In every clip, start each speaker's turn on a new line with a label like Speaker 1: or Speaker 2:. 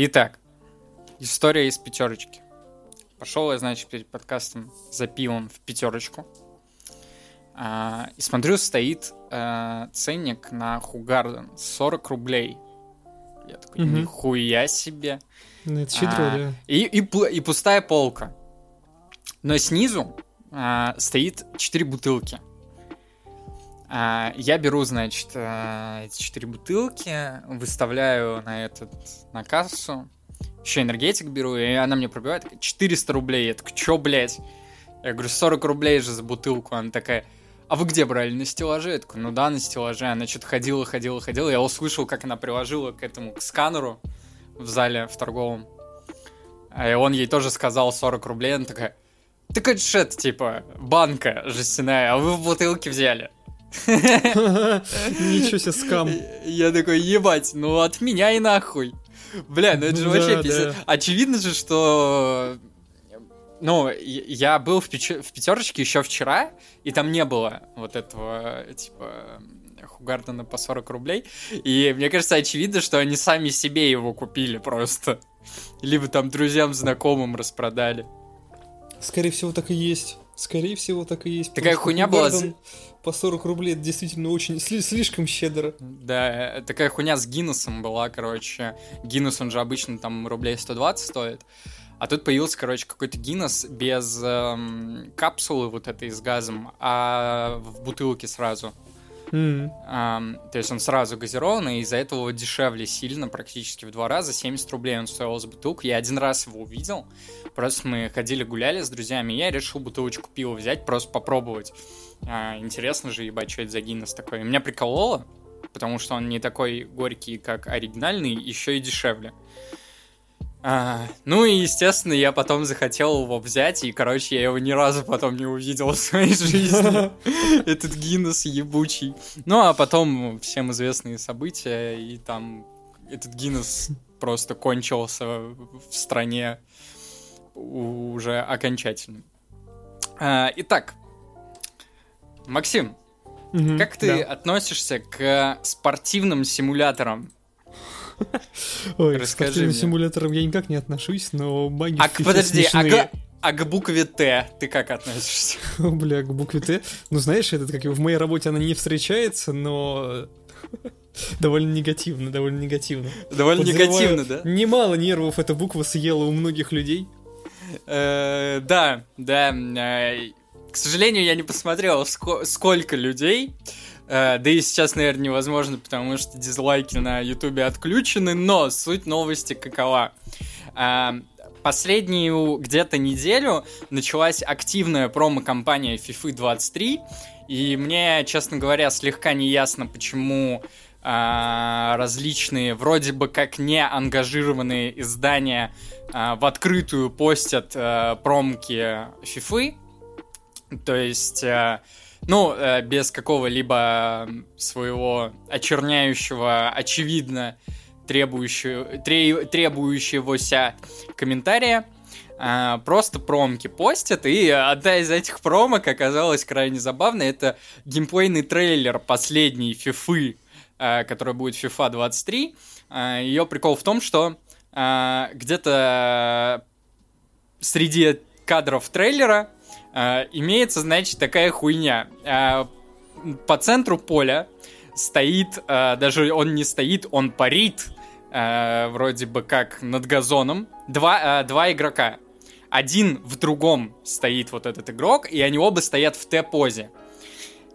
Speaker 1: Итак, история из пятерочки. Пошел я, значит, перед подкастом за пивом в пятерочку. А, и смотрю, стоит а, ценник на Хугарден 40 рублей. Я такой,
Speaker 2: Мгм.
Speaker 1: нихуя себе.
Speaker 2: Ну, это щедро,
Speaker 1: А,
Speaker 2: да.
Speaker 1: И, и, и пустая полка. Но снизу а, стоит 4 бутылки. А, я беру, значит, а, эти 4 бутылки, выставляю на этот, на кассу. Еще энергетик беру, и она мне пробивает. такая, 400 рублей. Я такой, чё, блядь? Я говорю, 40 рублей же за бутылку. Она такая, а вы где брали? На стеллаже? Я такой, ну да, на стеллаже. Она что-то ходила, ходила, ходила. Я услышал, как она приложила к этому, к сканеру в зале, в торговом. А и он ей тоже сказал 40 рублей. Она такая, так это ж это, типа, банка жестяная, а вы в бутылке взяли.
Speaker 2: Ничего себе, скам.
Speaker 1: Я такой, ебать, ну от меня и нахуй. Бля, ну это же вообще пиздец. Очевидно же, что... Ну, я- был в, пяч- в пятерочке еще вчера, и там не было вот этого, типа, Хугардена по 40 рублей. И мне кажется, очевидно, что они сами себе его купили просто. Либо там друзьям, знакомым распродали.
Speaker 2: Скорее всего, так и есть. Скорее всего, так и есть.
Speaker 1: Такая хуйня была
Speaker 2: Гарден По 40 рублей это действительно очень сли- слишком щедро.
Speaker 1: Да, э, такая хуйня с Гиннесом была, короче. Гиннес, он же обычно там рублей 120 стоит. А тут появился, короче, какой-то Гиннес без эм, капсулы вот этой с газом, а в бутылке сразу.
Speaker 2: М.
Speaker 1: Ам, то есть он сразу газированный, и из-за этого дешевле сильно, практически в два раза. 70 рублей он стоил за бутылку. Я один раз его увидел. Просто мы ходили, гуляли с друзьями, и я решил бутылочку пива взять, просто попробовать. А, интересно же, ебать, что это за Гиннес такой. Меня прикололо, потому что он не такой горький, как оригинальный, еще и дешевле. А, ну и, естественно, я потом захотел его взять, и, короче, я его ни разу потом не увидел в своей жизни. Этот Гиннес ебучий. Ну, а потом всем известные события, и там этот Гиннес просто кончился в стране уже окончательно. А, Итак, Максим,
Speaker 2: Мгм,
Speaker 1: как ты
Speaker 2: да.
Speaker 1: относишься к спортивным симуляторам?
Speaker 2: Ой, к
Speaker 1: расскажи
Speaker 2: спортивным
Speaker 1: мне.
Speaker 2: симуляторам я никак не отношусь, но баги
Speaker 1: А к, подожди, а
Speaker 2: смешные.
Speaker 1: к, а к букве Т ты как относишься?
Speaker 2: Бля, к букве Т. Ну, знаешь, этот, как в моей работе она не встречается, но довольно негативно, довольно негативно.
Speaker 1: Довольно
Speaker 2: Подозреваю,
Speaker 1: негативно, да?
Speaker 2: Немало нервов эта буква съела у многих людей.
Speaker 1: Э, Да, да. Э, К сожалению, я не посмотрел, ско- сколько людей. Э, Да и сейчас, наверное, невозможно, потому что дизлайки на Ютубе отключены, но суть новости какова. Э, Последнюю где-то неделю началась активная промо-компания FIFA 23, и мне, честно говоря, слегка не ясно, почему а, различные, вроде бы как не ангажированные издания в открытую постят промки фифы. То есть, а, ну, э, без какого-либо своего очерняющего, очевидно, требующего, тре- требующегося комментария. А, просто промки постят, и одна из этих промок оказалась крайне забавной. Это геймплейный трейлер последней фифы, которая будет FIFA 23. Ее прикол в том, что где-то среди кадров трейлера а, имеется, значит, такая хуйня. А, По центру поля стоит, а, даже он не стоит, он парит, вроде бы как над газоном, два, два игрока. Один в другом стоит вот этот игрок, и они оба стоят в Т-позе.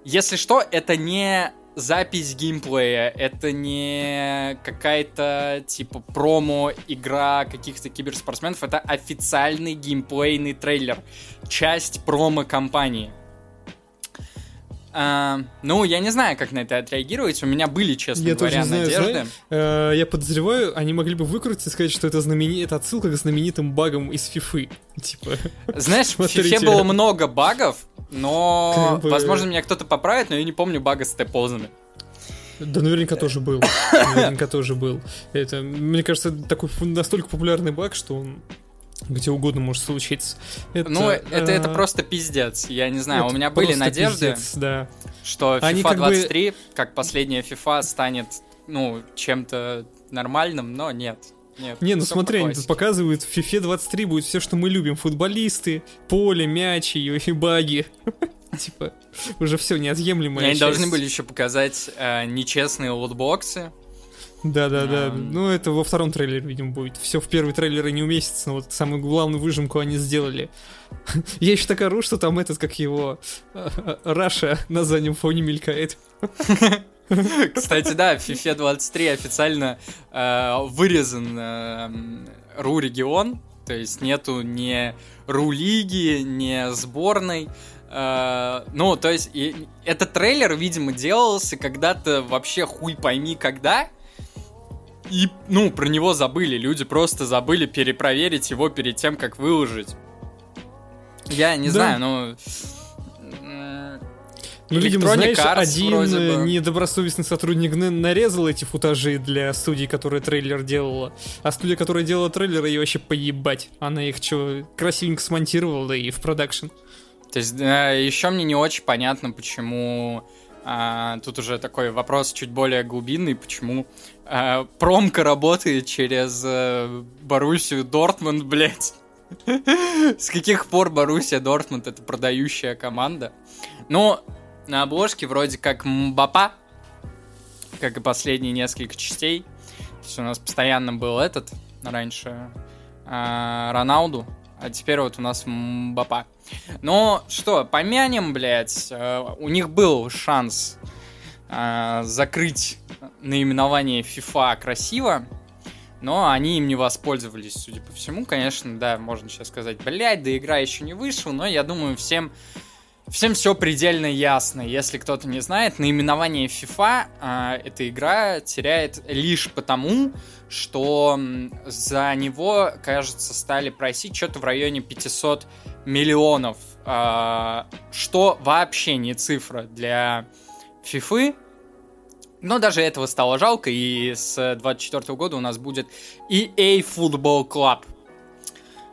Speaker 1: Если что, это не запись геймплея, это не какая-то типа промо-игра каких-то киберспортсменов, это официальный геймплейный трейлер, часть промо-компании. А, ну, я не знаю, как на это отреагировать. У меня были, честно
Speaker 2: Я
Speaker 1: говоря,
Speaker 2: тоже знаю,
Speaker 1: надежды.
Speaker 2: знаешь, Э, Я подозреваю, они могли бы выкрутиться и сказать, что это, знамени... это отсылка к знаменитым багам из фифы. Типа,
Speaker 1: Знаешь, в
Speaker 2: Смотрите.
Speaker 1: фифе было много багов, но,
Speaker 2: Как бы-
Speaker 1: возможно, меня кто-то поправит, но я не помню бага с Т-позами.
Speaker 2: да наверняка тоже был. Наверняка тоже был. Это, мне кажется, такой настолько популярный баг, что он где угодно может случиться. Это,
Speaker 1: Ну, это, это
Speaker 2: э,
Speaker 1: просто пиздец. Я не знаю, у
Speaker 2: это
Speaker 1: меня были надежды,
Speaker 2: пиздец, да.
Speaker 1: что
Speaker 2: Они
Speaker 1: FIFA
Speaker 2: как бы-
Speaker 1: 23, как последняя FIFA, станет, ну, чем-то нормальным, но нет. нет.
Speaker 2: Не, ну смотри, они тут показывают, в FIFA 23 будет все, что мы любим. Футболисты, поле, мячи и баги. Типа, уже все неотъемлемое.
Speaker 1: Они должны были еще показать э, нечестные лутбоксы.
Speaker 2: Да-да-да.
Speaker 1: Ам.
Speaker 2: Ну, это во втором трейлере, видимо, будет. Все в первый трейлер и не уместится, но вот самую главную выжимку они сделали. Я еще так ору, что там этот, как его, Раша на заднем фоне мелькает.
Speaker 1: Кстати, да, в FIFA 23 официально э, вырезан э, м, РУ-регион, то есть нету ни РУ-лиги, ни сборной. Э, ну, то есть и этот трейлер, видимо, делался когда-то вообще хуй пойми когда, и, ну, про него забыли, люди просто забыли перепроверить его перед тем, как выложить. Я не
Speaker 2: Да.
Speaker 1: знаю, ну... м,
Speaker 2: Ну, видимо, знаешь,
Speaker 1: Arts
Speaker 2: один э, недобросовестный сотрудник нарезал эти футажи для студии, которая трейлер делала, а студия, которая делала трейлер, ее вообще поебать. Она их что, красивенько смонтировала и в продакшн.
Speaker 1: То есть еще мне не очень понятно, почему а, тут уже такой вопрос чуть более глубинный, почему а, промка работает через э, Боруссию Дортмунд, блядь. С каких пор Боруссия Дортмунд это продающая команда? Ну, на обложке вроде как Мбапа, как и последние несколько частей. То есть у нас постоянно был этот раньше а, Роналду, а теперь вот у нас Мбапа. Ну что, помянем, блядь, э, у них был шанс э, закрыть наименование FIFA красиво, но они им не воспользовались, судя по всему. Конечно, да, можно сейчас сказать, блядь, да игра еще не вышла, но я думаю, всем Всем все предельно ясно. Если кто-то не знает, наименование FIFA а, эта игра теряет лишь потому, что за него, кажется, стали просить что-то в районе 500 миллионов, а, что вообще не цифра для FIFA. Но даже этого стало жалко, и с 24 года у нас будет EA Football Club.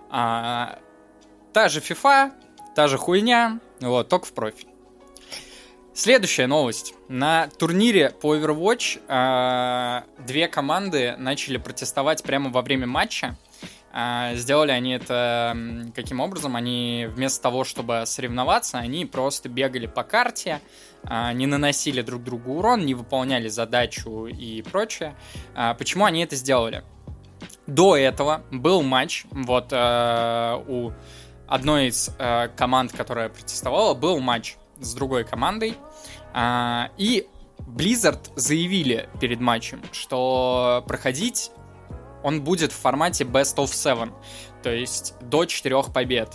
Speaker 1: А, та же FIFA, та же хуйня, вот, только в профиль. Следующая новость. На турнире по Overwatch а, две команды начали протестовать прямо во время матча. А, сделали они это каким образом? Они вместо того, чтобы соревноваться, они просто бегали по карте, а, не наносили друг другу урон, не выполняли задачу и прочее. А, почему они это сделали? До этого был матч, вот э, у одной из э, команд, которая протестовала, был матч с другой командой. И Blizzard заявили перед матчем, что проходить он будет в формате Best of Seven, то есть до 4 побед.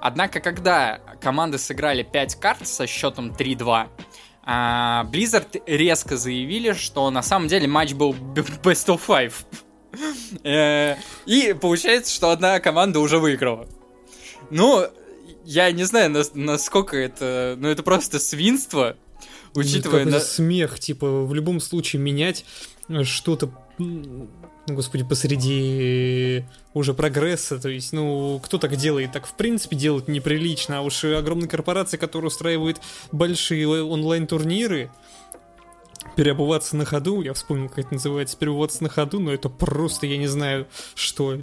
Speaker 1: Однако, когда команды сыграли 5 карт со счетом 3-2, а, Blizzard резко заявили, что на самом деле матч был Best of Five. Э, И получается, что одна команда уже выиграла. Ну, я не знаю, нас- насколько это... Ну, это просто свинство, учитывая...
Speaker 2: Какой-то
Speaker 1: на-
Speaker 2: смех, типа, в любом случае менять э, что-то, ну, господи, посреди уже прогресса, то есть, ну, кто так делает? Так, в принципе, делать неприлично, а уж огромные корпорации, которые устраивают большие онлайн-турниры, переобуваться на ходу, я вспомнил, как это называется, переобуваться на ходу, но это просто, я не знаю, что.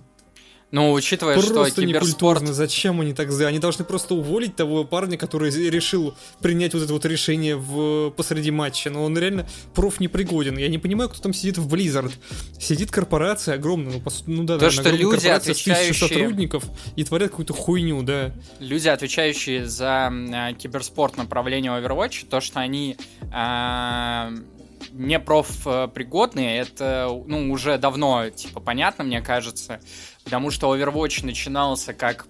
Speaker 1: Ну, учитывая, что
Speaker 2: Просто
Speaker 1: киберспорт...
Speaker 2: некультурно. Зачем они так сделали? Они должны просто уволить того парня, который решил принять вот это вот решение в, посреди матча. Но он реально проф непригоден. Я не понимаю, кто там сидит в Blizzard. Сидит корпорация огромная, ну, пос- ну да,
Speaker 1: То,
Speaker 2: наверное,
Speaker 1: что люди,
Speaker 2: корпорация с тысячей
Speaker 1: отвечающие-
Speaker 2: сотрудников и творят какую-то хуйню, да.
Speaker 1: люди, отвечающие за э, киберспорт направление Overwatch, то, что они э, не профпригодные, это ну, уже давно типа понятно, мне кажется, потому что Overwatch начинался как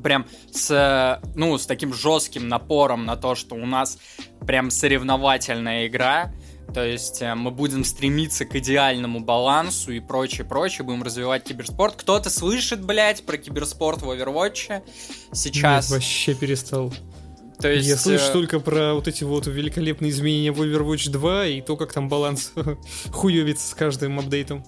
Speaker 1: прям с, ну, с таким жестким напором на то, что у нас прям соревновательная игра, то есть э, мы будем стремиться к идеальному балансу и прочее, прочее, будем развивать киберспорт. Кто-то слышит, блядь, про киберспорт в Overwatch сейчас.
Speaker 2: Нет, вообще перестал.
Speaker 1: То есть,
Speaker 2: Я слышу
Speaker 1: э,
Speaker 2: только про вот эти вот великолепные изменения в Overwatch 2 и то, как там баланс хуевится с каждым апдейтом.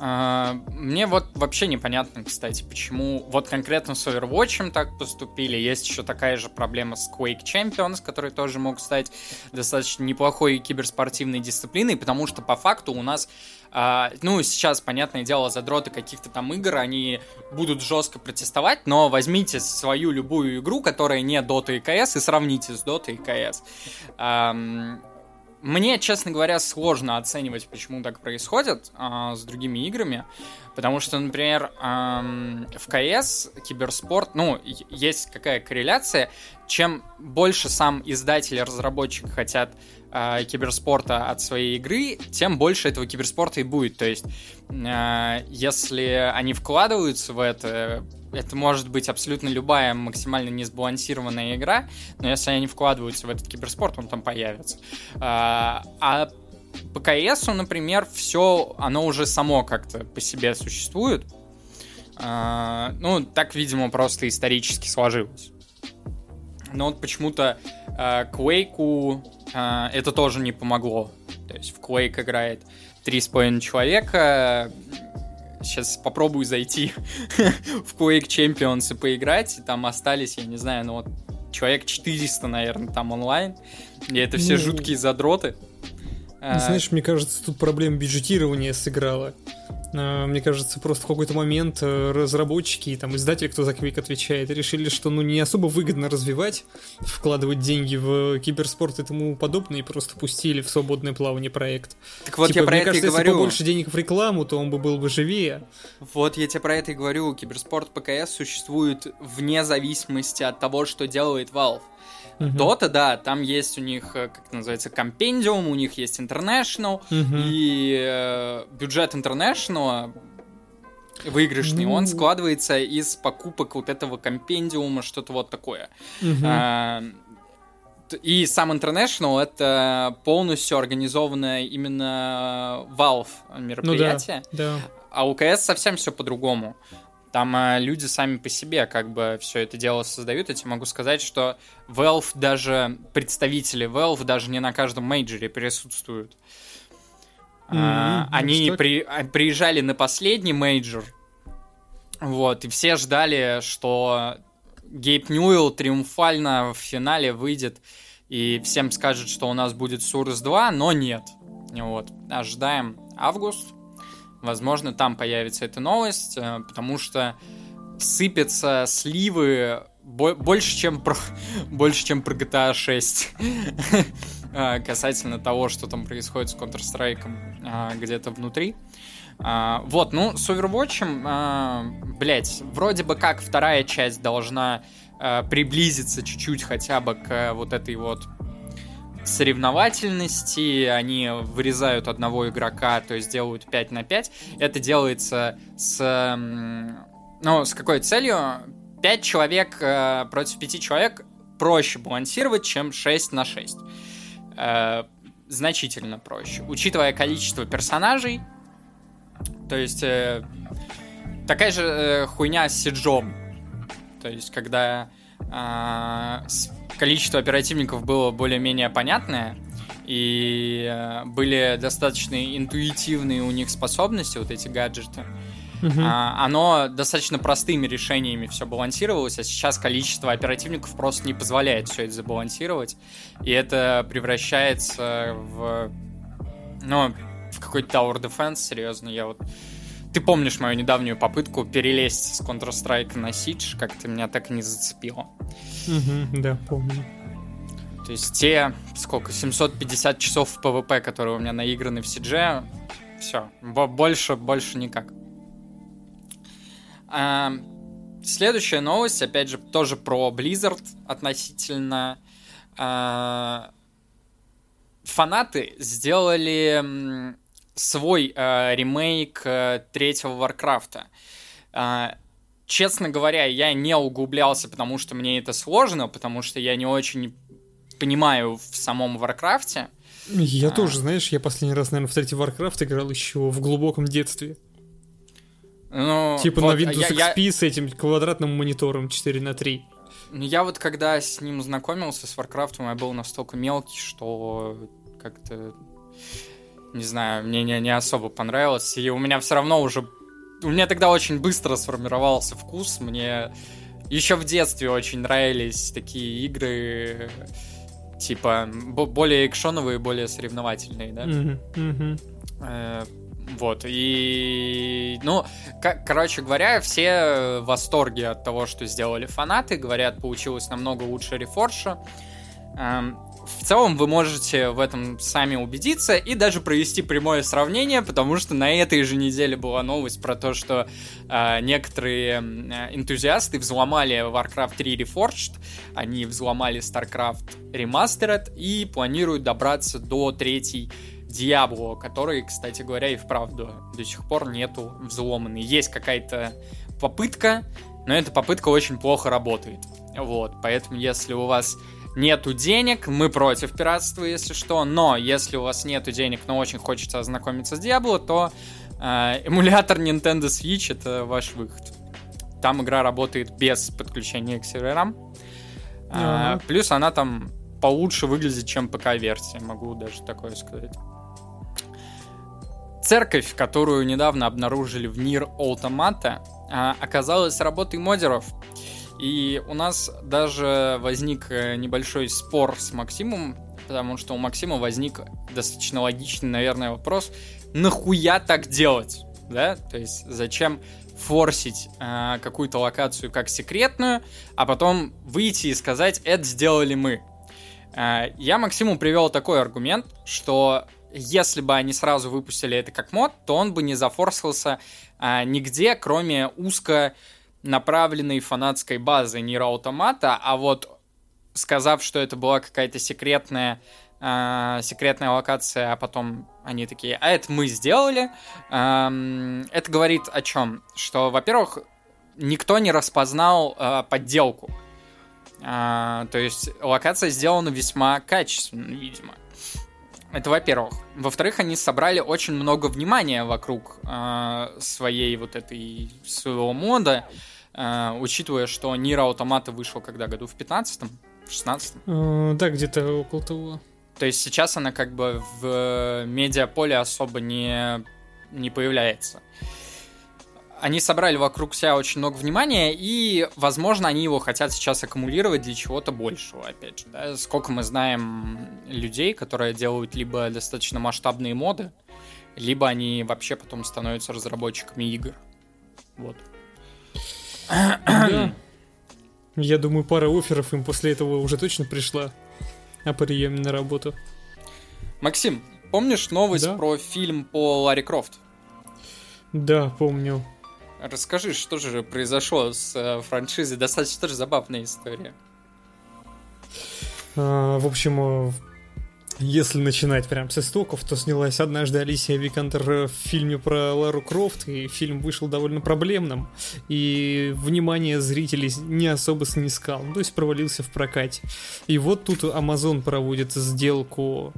Speaker 1: А, мне вот вообще непонятно, кстати, почему вот конкретно с Overwatch так поступили. Есть еще такая же проблема с Quake Champions, который тоже мог стать достаточно неплохой киберспортивной дисциплиной, потому что по факту у нас А, ну, сейчас, понятное дело, задроты каких-то там игр, они будут жестко протестовать, но возьмите свою любую игру, которая не Dota и CS, и сравните с Dota и CS. Мне, честно говоря, сложно оценивать, почему так происходит а, с другими играми, потому что, например, а, в КС киберспорт, ну, есть какая корреляция, чем больше сам издатель и разработчик хотят э, киберспорта от своей игры, тем больше этого киберспорта и будет. То есть, э, если они вкладываются в это, это может быть абсолютно любая максимально несбалансированная игра, но если они вкладываются в этот киберспорт, он там появится. А, а по КС, например, все, оно уже само как-то по себе существует. А, ну, так, видимо, просто исторически сложилось. Но вот почему-то Quake э, это тоже не помогло. То есть в Quake играет три с половиной человека. Сейчас попробую зайти в Quake Champions и поиграть. И там остались, я не знаю, ну вот человек 400, наверное, там онлайн. И это все жуткие задроты.
Speaker 2: Знаешь, мне кажется, тут проблема бюджетирования сыграла. А, мне кажется, просто в какой-то момент э, разработчики и там издатели, кто за Quake отвечает, решили, что ну не особо выгодно развивать, вкладывать деньги в киберспорт и тому подобное, и просто пустили в свободное плавание проект.
Speaker 1: Так вот типа, я про мне
Speaker 2: это кажется,
Speaker 1: и говорю.
Speaker 2: если побольше денег в рекламу, то он бы был бы живее.
Speaker 1: Вот я тебе про это и говорю. Киберспорт ПКС существует вне зависимости от того, что делает Valve. Dota, да, там есть у них, э, как это называется, компендиум, у них есть International, и э, бюджет International выигрышный, ну... он складывается из покупок вот этого компендиума, что-то вот такое. А, и сам International это полностью организованное именно Valve мероприятие. Ну, да, да. А у КС совсем все по-другому. Там э, люди сами по себе как бы все это дело создают. Я тебе могу сказать, что Valve даже, представители Valve даже не на каждом мейджоре присутствуют. Mm-hmm, а, они при, а, приезжали на последний мейджор, вот, и все ждали, что Гейб Ньюэлл триумфально в финале выйдет и всем скажет, что у нас будет Source 2, но нет. Вот, ожидаем август, Возможно, там появится эта новость, э, потому что сыпятся сливы больше, чем про, больше, чем про GTA 6. А, касательно того, что там происходит с Counter-Strike а, где-то внутри. А, вот, ну, с Overwatch, блять, вроде бы как вторая часть должна приблизиться чуть-чуть хотя бы к вот этой вот соревновательности, они вырезают одного игрока, то есть делают 5 на 5. Это делается с... Ну, с какой целью? 5 человек э, против 5 человек проще балансировать, чем 6 на 6. Э, значительно проще. Учитывая количество персонажей, то есть э, такая же э, хуйня с Сиджом. То есть, когда количество оперативников было более-менее понятное, и э, были достаточно интуитивные у них способности, вот эти гаджеты. Uh-huh. А, оно достаточно простыми решениями все балансировалось, а сейчас количество оперативников просто не позволяет все это забалансировать, и это превращается в, ну, в какой-то Tower Defense, серьезно, я вот ты помнишь мою недавнюю попытку перелезть с Counter-Strike на Siege, как ты меня так и не зацепило.
Speaker 2: Угу, да, помню.
Speaker 1: То есть те, сколько, 750 часов в PvP, которые у меня наиграны в Siege, все, больше, больше никак. А, следующая новость, опять же, тоже про Blizzard относительно... А, фанаты сделали свой э, ремейк э, третьего Варкрафта. Э, честно говоря, я не углублялся, потому что мне это сложно, потому что я не очень понимаю в самом Варкрафте.
Speaker 2: Я а... тоже, знаешь, я последний раз, наверное, в третий Варкрафт играл еще в глубоком детстве. Ну, типа вот, на Windows я, XP я... с этим квадратным монитором 4 на 3.
Speaker 1: Ну, я вот когда с ним знакомился, с Варкрафтом, я был настолько мелкий, что как-то не знаю, мне не, не особо понравилось. И у меня все равно уже... У меня тогда очень быстро сформировался вкус. Мне еще в детстве очень нравились такие игры, типа, более экшоновые, более соревновательные, да? Mm-hmm. Mm-hmm. Вот, и, ну, короче говоря, все в восторге от того, что сделали фанаты, говорят, получилось намного лучше рефорша. Эм, в целом вы можете в этом сами убедиться и даже провести прямое сравнение, потому что на этой же неделе была новость про то, что э, некоторые э, энтузиасты взломали Warcraft 3 Reforged, они взломали StarCraft Remastered и планируют добраться до третьей Диабло, который, кстати говоря, и вправду до сих пор нету взломанный. Есть какая-то попытка, но эта попытка очень плохо работает. Вот, поэтому если у вас нету денег, мы против пиратства, если что, но если у вас нету денег, но очень хочется ознакомиться с Diablo, то э, эмулятор Nintendo Switch это ваш выход. Там игра работает без подключения к серверам. Э, плюс она там получше выглядит, чем ПК-версия, могу даже такое сказать. Церковь, которую недавно обнаружили в Нир Automata, э, оказалась работой модеров. И у нас даже возник э, небольшой спор с Максимом, потому что у Максима возник достаточно логичный, наверное, вопрос, нахуя так делать? Да? То есть зачем форсить э, какую-то локацию как секретную, а потом выйти и сказать, это сделали мы. Э, я Максиму привел такой аргумент, что если бы они сразу выпустили это как мод, то он бы не зафорсился э, нигде, кроме узко направленной фанатской базы Нира Автомата, а вот сказав, что это была какая-то секретная э, секретная локация, а потом они такие, а это мы сделали. Э, это говорит о чем? Что, во-первых, никто не распознал э, подделку. Э, то есть локация сделана весьма качественно, видимо. Это во-первых. Во-вторых, они собрали очень много внимания вокруг э, своей вот этой своего мода, э, учитывая, что Нира Автомата вышел когда году в 15-м, в 16-м.
Speaker 2: Э, да, где-то около того.
Speaker 1: То есть сейчас она как бы в медиаполе особо не, не появляется. Они собрали вокруг себя очень много внимания, и, возможно, они его хотят сейчас аккумулировать для чего-то большего, опять же. Да? Сколько мы знаем людей, которые делают либо достаточно масштабные моды, либо они вообще потом становятся разработчиками игр. Вот.
Speaker 2: Да. Я думаю, пара офферов им после этого уже точно пришла о приеме на работу.
Speaker 1: Максим, помнишь новость да? про фильм по Ларри Крофт?
Speaker 2: Да, помню.
Speaker 1: Расскажи, что же произошло с э, франшизой? Достаточно тоже забавная история.
Speaker 2: А, в общем, э, если начинать прям с истоков, то снялась однажды Алисия Викантер в фильме про Лару Крофт, и фильм вышел довольно проблемным, и внимание зрителей не особо снискал, ну, то есть провалился в прокате. И вот тут Amazon проводит сделку...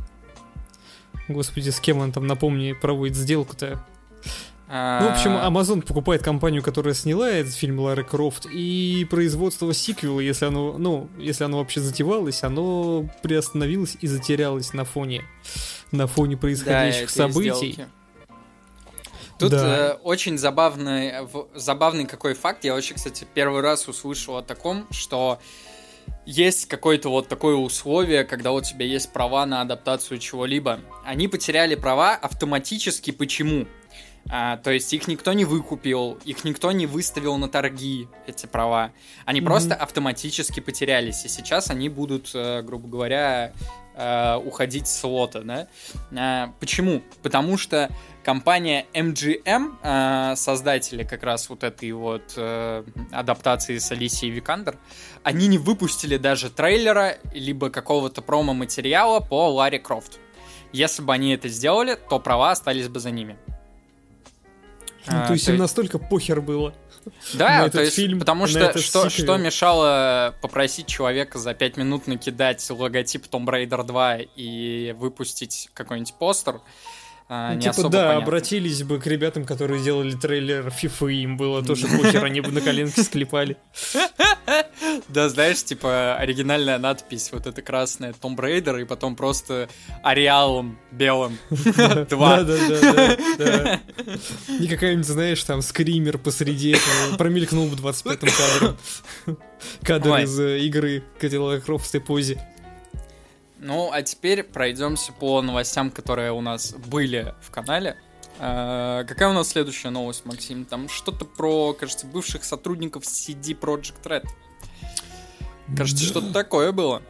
Speaker 2: Господи, с кем он там, напомни, проводит сделку-то? Ну, в общем, а. Amazon покупает компанию, которая сняла этот фильм Лары Крофт, и производство сиквела, если оно, ну, если оно вообще затевалось, оно приостановилось и затерялось на фоне, на фоне происходящих да, событий.
Speaker 1: Тут да. э, очень забавный, забавный какой факт. Я вообще, кстати, первый раз услышал о таком, что есть какое-то вот такое условие, когда у тебя есть права на адаптацию чего-либо. Они потеряли права автоматически. Почему? А, то есть их никто не выкупил, их никто не выставил на торги, эти права. Они mm-hmm. просто автоматически потерялись. И сейчас они будут, э, грубо говоря, э, уходить с лота. Да? А, почему? Потому что компания MGM, э, создатели как раз вот этой вот адаптации с Алисией Викандер, они не выпустили даже трейлера, либо какого-то промо-материала по Ларри Крофт. Если бы они это сделали, то права остались бы за ними.
Speaker 2: Ну, а, то есть им настолько похер было.
Speaker 1: Да, то есть, фильм, потому что что, что мешало попросить человека за 5 минут накидать логотип Tomb Raider 2 и выпустить какой-нибудь постер,
Speaker 2: а, ну, типа, да, понятно. обратились бы к ребятам, которые делали трейлер FIFA, им было тоже похер, они бы на коленке склепали.
Speaker 1: Да, знаешь, типа, оригинальная надпись, вот эта красная, Tomb Raider, и потом просто ареалом белым. Два.
Speaker 2: Да, да, да, И какая-нибудь, знаешь, там, скример посреди этого, промелькнул бы в 25-м кадре. Кадр из э, игры Кадиллак Крофт в позе.
Speaker 1: Ну, а теперь пройдемся по новостям, которые у нас были в канале. А, какая у нас следующая новость, Максим? Там что-то про, кажется, бывших сотрудников CD Project Red. Кажется, да. что-то такое было.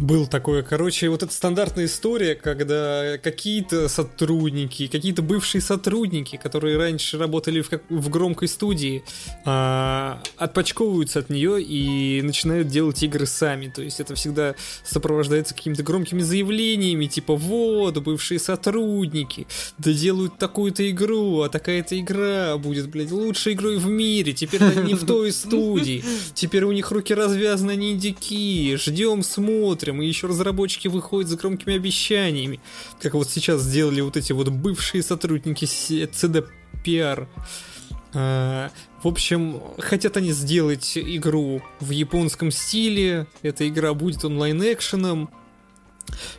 Speaker 2: Был такое, короче, вот эта стандартная история, когда какие-то сотрудники, какие-то бывшие сотрудники, которые раньше работали в, как, в громкой студии, а, отпочковываются от нее и начинают делать игры сами. То есть это всегда сопровождается какими-то громкими заявлениями, типа вот, бывшие сотрудники, да делают такую-то игру, а такая-то игра будет, блядь, лучшей игрой в мире, теперь они в той студии, теперь у них руки развязаны, они индики, ждем, смотрим посмотрим, и еще разработчики выходят за громкими обещаниями, как вот сейчас сделали вот эти вот бывшие сотрудники CDPR. А, в общем, хотят они сделать игру в японском стиле, эта игра будет онлайн-экшеном,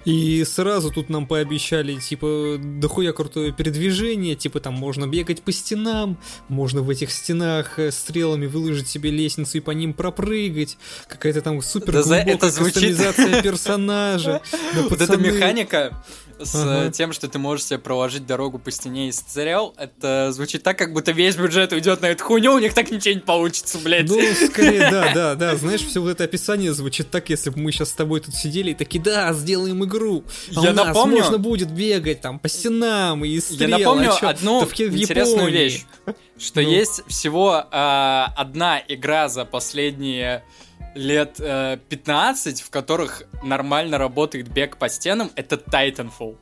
Speaker 2: и сразу тут нам пообещали, типа, дохуя крутое передвижение, типа, там можно бегать по стенам, можно в этих стенах э, стрелами выложить себе лестницу и по ним пропрыгать, какая-то там супер да глубокая это звучит... кастомизация персонажа.
Speaker 1: Вот эта механика с ага. тем, что ты можешь себе проложить дорогу по стене из стрел, это звучит так, как будто весь бюджет уйдет на эту хуйню, у них так ничего не получится, блядь.
Speaker 2: Ну, скорее, да, да, да. Знаешь, все вот это описание звучит так, если бы мы сейчас с тобой тут сидели и такие, да, сделаем игру. А Я у нас напомню... можно будет бегать там по стенам и стрел.
Speaker 1: Я напомню а одну в, интересную вещь, что ну. есть всего э, одна игра за последние лет э, 15, в которых нормально работает бег по стенам, это Titanfall.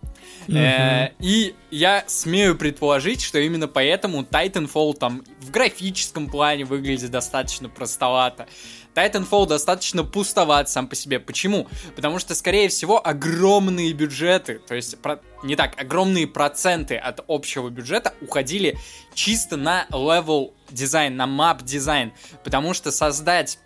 Speaker 1: Mm-hmm. Э, и я смею предположить, что именно поэтому Titanfall там в графическом плане выглядит достаточно простовато. Titanfall достаточно пустоват сам по себе. Почему? Потому что, скорее всего, огромные бюджеты, то есть про, не так, огромные проценты от общего бюджета уходили чисто на level дизайн, на map дизайн. Потому что создать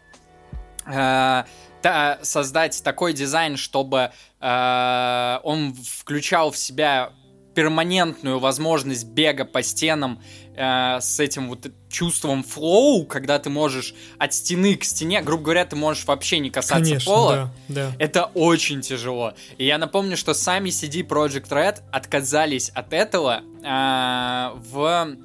Speaker 1: э, та, создать такой дизайн, чтобы э, он включал в себя перманентную возможность бега по стенам э, с этим вот чувством флоу, когда ты можешь от стены к стене, грубо говоря, ты можешь вообще не касаться Конечно, пола. Да, да. Это очень тяжело. И я напомню, что сами CD Project Red отказались от этого э, в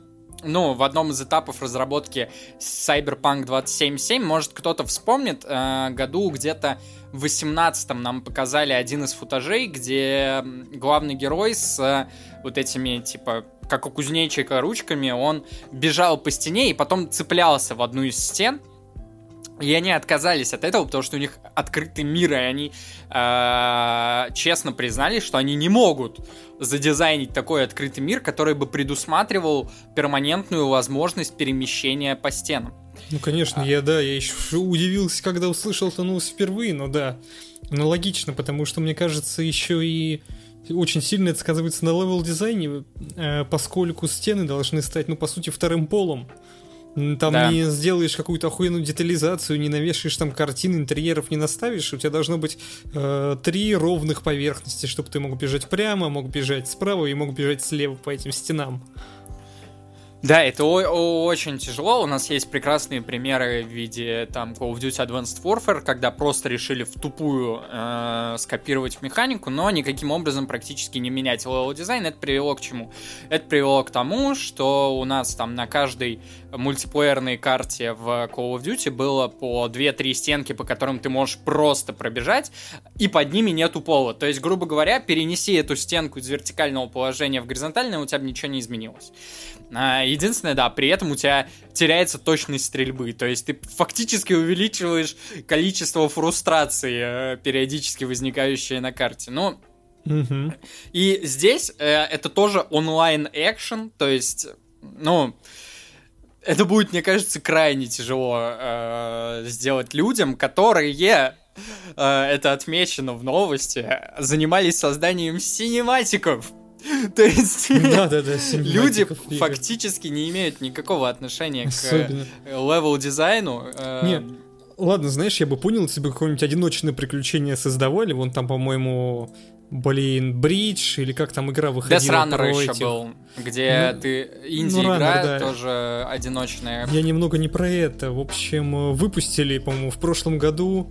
Speaker 1: ну, в одном из этапов разработки Cyberpunk 2077, может, кто-то вспомнит, э, году где-то в 18 нам показали один из футажей, где главный герой с э, вот этими, типа, как у кузнечика ручками, он бежал по стене и потом цеплялся в одну из стен, и они отказались от этого, потому что у них открытый мир, и они э, честно признали, что они не могут задизайнить такой открытый мир, который бы предусматривал перманентную возможность перемещения по стенам.
Speaker 2: Ну, конечно, а... я, да, я еще удивился, когда услышал эту новость впервые, но да, аналогично, потому что, мне кажется, еще и очень сильно это сказывается на level дизайне, э, поскольку стены должны стать, ну, по сути, вторым полом. Там да. не сделаешь какую-то охуенную детализацию, не навешаешь там картин, интерьеров не наставишь. У тебя должно быть э, три ровных поверхности, чтобы ты мог бежать прямо, мог бежать справа и мог бежать слева по этим стенам.
Speaker 1: Да, это очень тяжело. У нас есть прекрасные примеры в виде там Call of Duty Advanced Warfare, когда просто решили в тупую э, скопировать механику, но никаким образом практически не менять level design. Это привело к чему? Это привело к тому, что у нас там на каждой мультиплеерной карте в Call of Duty было по 2-3 стенки, по которым ты можешь просто пробежать, и под ними нету пола. То есть, грубо говоря, перенеси эту стенку из вертикального положения в горизонтальное, у тебя ничего не изменилось. Единственное, да, при этом у тебя теряется точность стрельбы. То есть ты фактически увеличиваешь количество фрустрации, э, периодически возникающие на карте. Но Угу. И здесь э, это тоже онлайн экшен, то есть, ну, это будет, мне кажется, крайне тяжело э, сделать людям, которые, э, это отмечено в новости, занимались созданием синематиков. То есть да, да, да, люди фактически не имеют никакого отношения Особенно. к level дизайну.
Speaker 2: Э, Нет, ладно, знаешь, я бы понял, если бы какое-нибудь одиночное приключение создавали, вон там, по-моему, блин, Бридж, или как там игра выходила про
Speaker 1: еще
Speaker 2: этих.
Speaker 1: был, где
Speaker 2: Ну,
Speaker 1: ты
Speaker 2: ну,
Speaker 1: инди-игра,
Speaker 2: да.
Speaker 1: тоже одиночная.
Speaker 2: Я немного не про это. В общем, э, выпустили, по-моему, в прошлом году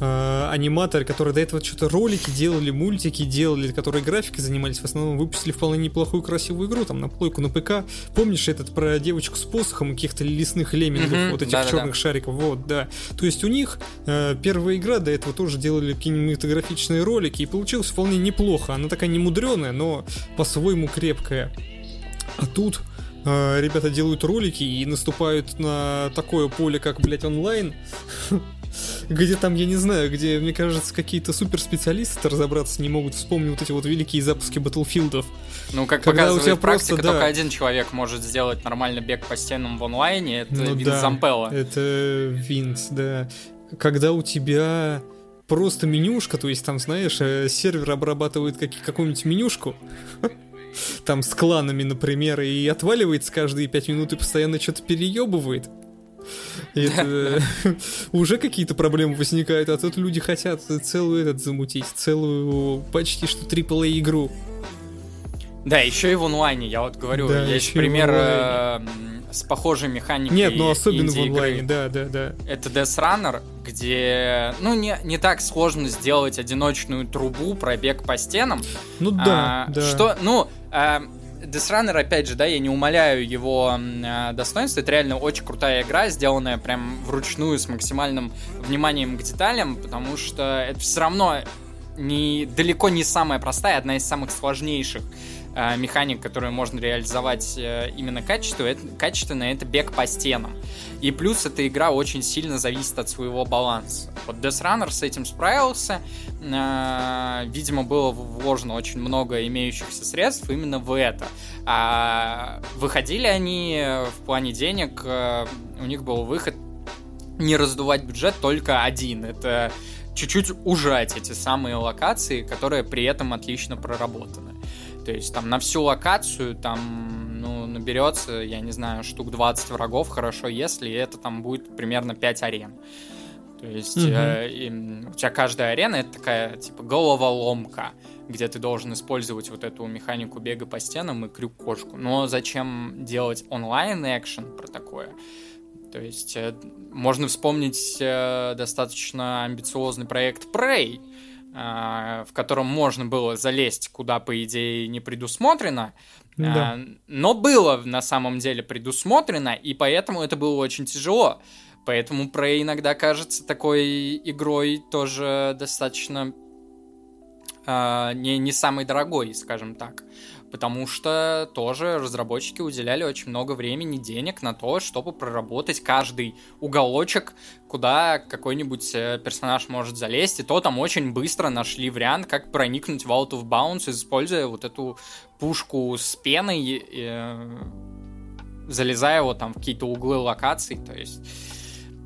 Speaker 2: э, аниматоры, которые до этого что-то ролики делали, мультики делали, которые графикой занимались, в основном выпустили вполне неплохую красивую игру, там, на плойку, на ПК. Помнишь этот про девочку с посохом каких-то лесных леммингов,
Speaker 1: Мгм,
Speaker 2: вот этих
Speaker 1: да-да-да.
Speaker 2: черных шариков, вот, да. То есть у них э, первая игра до этого тоже делали кинематографичные ролики, и получилось вполне неплохо. Она такая немудреная, но по-своему крепкая. А тут э, ребята делают ролики и наступают на такое поле, как, блядь, онлайн. Где там, я не знаю, где, мне кажется, какие-то суперспециалисты разобраться не могут. Вспомнить вот эти вот великие запуски Батлфилдов.
Speaker 1: Ну, как
Speaker 2: Когда у
Speaker 1: показывает
Speaker 2: тебя
Speaker 1: практика,
Speaker 2: просто, да.
Speaker 1: только один человек может сделать нормально бег по стенам в онлайне, это
Speaker 2: Ну
Speaker 1: Вин
Speaker 2: да,
Speaker 1: Зампелло.
Speaker 2: Это Винс, да. Когда у тебя просто менюшка, то есть там, знаешь, э, сервер обрабатывает как- какую-нибудь менюшку, там с кланами, например, и отваливается каждые пять минут и постоянно что-то переебывает. И это уже какие-то проблемы возникают, а тут люди хотят целую этот замутить, целую почти что AAA игру.
Speaker 1: Да, еще и в онлайне, я вот говорю,
Speaker 2: Да,
Speaker 1: есть пример э, с похожей механикой
Speaker 2: Нет, ну особенно в онлайне, да, да, да.
Speaker 1: Это Death Runner, где, ну, не, не так сложно сделать одиночную трубу, пробег по стенам.
Speaker 2: Ну да,
Speaker 1: А,
Speaker 2: да.
Speaker 1: Что, ну, а, Death Runner, опять же, да, я не умоляю его а, достоинства, это реально очень крутая игра, сделанная прям вручную с максимальным вниманием к деталям, потому что это все равно не, далеко не самая простая, одна из самых сложнейших а, механик, которую можно реализовать э, именно качество, это, качественно, это бег по стенам. И плюс эта игра очень сильно зависит от своего баланса. Вот Death Runner с этим справился. Э, Видимо, было вложено очень много имеющихся средств именно в это. А выходили они в плане денег, э, у них был выход не раздувать бюджет только один. Это чуть-чуть ужать эти самые локации, которые при этом отлично проработаны. То есть там на всю локацию там, ну, наберется, я не знаю, штук 20 врагов, хорошо, если это там будет примерно 5 арен. То есть
Speaker 2: Мгм.
Speaker 1: э, и, у тебя каждая арена это такая типа головоломка, где ты должен использовать вот эту механику бега по стенам и крюк-кошку. Но зачем делать онлайн-экшен про такое? То есть э, можно вспомнить э, достаточно амбициозный проект Prey, в котором можно было залезть куда, по идее, не предусмотрено,
Speaker 2: Да.
Speaker 1: а, но было на самом деле предусмотрено, и поэтому это было очень тяжело. Поэтому Prey иногда кажется такой игрой тоже достаточно а, не, не самой дорогой, скажем так. Потому что тоже разработчики уделяли очень много времени, денег на то, чтобы проработать каждый уголочек, куда какой-нибудь э, персонаж может залезть. И то там очень быстро нашли вариант, как проникнуть в Out of Bounds, используя вот эту пушку с пеной, э, залезая вот там в какие-то углы локаций. То есть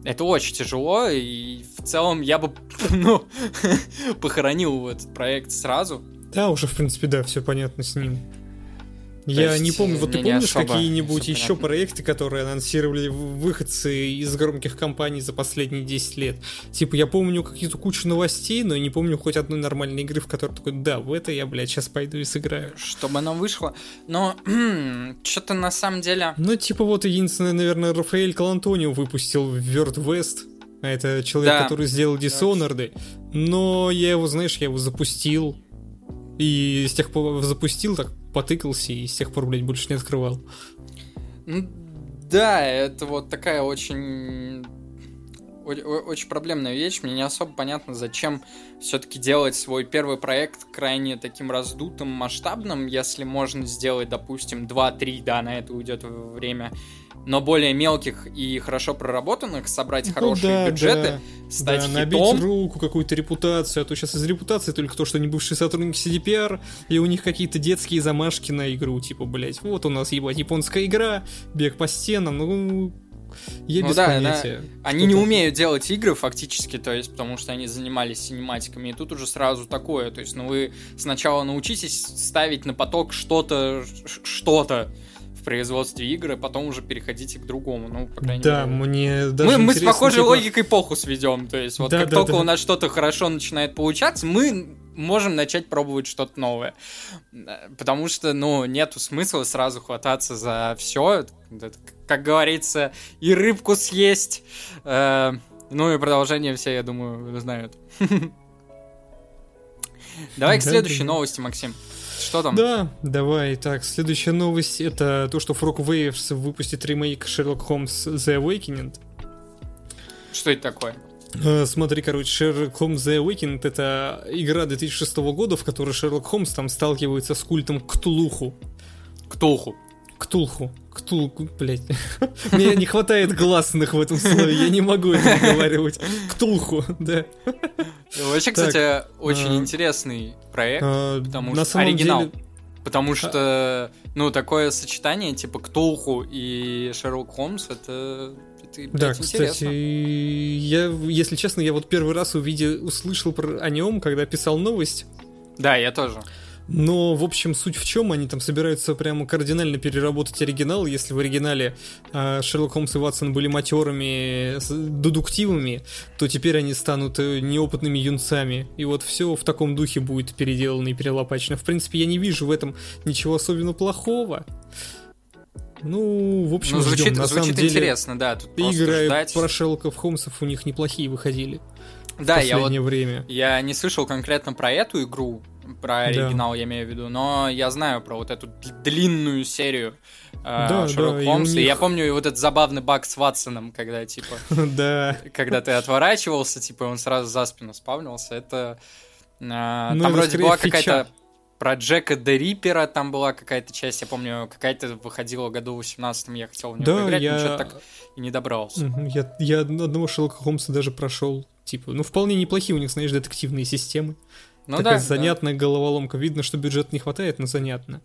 Speaker 1: это очень тяжело, и в целом я бы, ну, похоронил этот проект сразу.
Speaker 2: Да, уже, в принципе, да, все понятно с ним. Я
Speaker 1: есть,
Speaker 2: не помню, вот ты помнишь какие-нибудь еще
Speaker 1: понятно.
Speaker 2: проекты, которые анонсировали выходцы из громких компаний за последние 10 лет? Типа, я помню какие-то кучу новостей, но не помню хоть одной нормальной игры, в которой такой, да, в это я, блядь, сейчас пойду и сыграю.
Speaker 1: Чтобы оно вышло. Но что-то на самом деле...
Speaker 2: Ну, типа, вот единственное, наверное, Рафаэль Калантонио выпустил Word West. А Это человек,
Speaker 1: Да.
Speaker 2: который сделал Dishonored. Но я его, знаешь, я его запустил. И с тех пор запустил, так потыкался, и с тех пор, блядь, больше не открывал.
Speaker 1: Ну, да, это вот такая очень... Очень проблемная вещь. Мне не особо понятно, зачем все-таки делать свой первый проект крайне таким раздутым, масштабным, если можно сделать, допустим, 2-3, да, на это уйдет время, но более мелких и хорошо проработанных, собрать
Speaker 2: Ну
Speaker 1: хорошие
Speaker 2: да,
Speaker 1: бюджеты,
Speaker 2: да.
Speaker 1: стать
Speaker 2: да, набить
Speaker 1: хитом.
Speaker 2: руку, какую-то репутацию, а то сейчас из репутации только то, что они бывшие сотрудники CDPR, и у них какие-то детские замашки на игру, типа, блять, вот у нас, ебать, японская игра, бег по стенам, ну, я
Speaker 1: Ну
Speaker 2: без
Speaker 1: да,
Speaker 2: понятия.
Speaker 1: Они
Speaker 2: Что
Speaker 1: не умеют делать игры фактически, то есть, потому что они занимались синематиками, и тут уже сразу такое, то есть, ну вы сначала научитесь ставить на поток что-то, что-то производстве игры, потом уже переходите к другому, ну, по крайней
Speaker 2: Да,
Speaker 1: мере.
Speaker 2: мне даже
Speaker 1: Мы, мы с похожей
Speaker 2: типа,
Speaker 1: логикой поху сведем, то есть, вот
Speaker 2: Да,
Speaker 1: как
Speaker 2: да,
Speaker 1: только
Speaker 2: да.
Speaker 1: у нас что-то хорошо начинает получаться, мы можем начать пробовать что-то новое. Потому что, ну, нету смысла сразу хвататься за все. Как говорится, и рыбку съесть. Э, ну и продолжение все, я думаю, знают. Давай к следующей новости, Максим. Что там?
Speaker 2: Да, давай. Так, следующая новость это то, что Frog Waves выпустит ремейк Sherlock Holmes The Awakening.
Speaker 1: Что это такое?
Speaker 2: Uh, смотри, короче, Sherlock Holmes The Awakening это игра 2006 года, в которой Шерлок Холмс там сталкивается с культом Ктулуху.
Speaker 1: Ктулху.
Speaker 2: Ктулху. Ктулху, блядь. Мне не хватает гласных в этом слове, я не могу это выговаривать. Ктулху, да.
Speaker 1: Вообще, кстати, очень а, интересный проект, а, потому что оригинал. Потому что, ну, такое сочетание, типа, Ктулху и Шерлок Холмс, это это,
Speaker 2: да, кстати, я, если честно, я вот первый раз увидел, услышал про, о нем, когда писал новость.
Speaker 1: Да, я тоже.
Speaker 2: Но, в общем, суть в чем, они там собираются прямо кардинально переработать оригинал. Если в оригинале э, Шерлок Холмс и Ватсон были матерыми, дедуктивами, то теперь они станут э, неопытными юнцами. И вот все в таком духе будет переделано и перелопачено. В принципе, я не вижу в этом ничего особенно плохого. Ну, в общем, ну,
Speaker 1: звучит,
Speaker 2: ждем. На
Speaker 1: звучит
Speaker 2: самом деле,
Speaker 1: интересно, да. Тут
Speaker 2: игры
Speaker 1: ждать...
Speaker 2: про Шерлоков Холмсов у них неплохие выходили.
Speaker 1: Да,
Speaker 2: я
Speaker 1: вот
Speaker 2: время.
Speaker 1: я не слышал конкретно про эту игру, про оригинал да. я имею в виду, но я знаю про вот эту длинную серию э, да, Шерлок да, Холмса. И, них... и я помню вот этот забавный баг с Ватсоном, когда типа,
Speaker 2: да.
Speaker 1: когда ты отворачивался, типа он сразу за спину спавнился. Это э, ну, там вроде была какая-то про Джека Де Риппера там была какая-то часть, я помню, какая-то выходила году в 18 я хотел в нее да, поиграть, я... но что-то так и не добрался.
Speaker 2: Я, я одного Шерлока Холмса даже прошел. Типа, ну, вполне неплохие у них, знаешь, детективные системы. Ну Такая да, занятная да. головоломка. Видно, что бюджет не хватает, но занятно.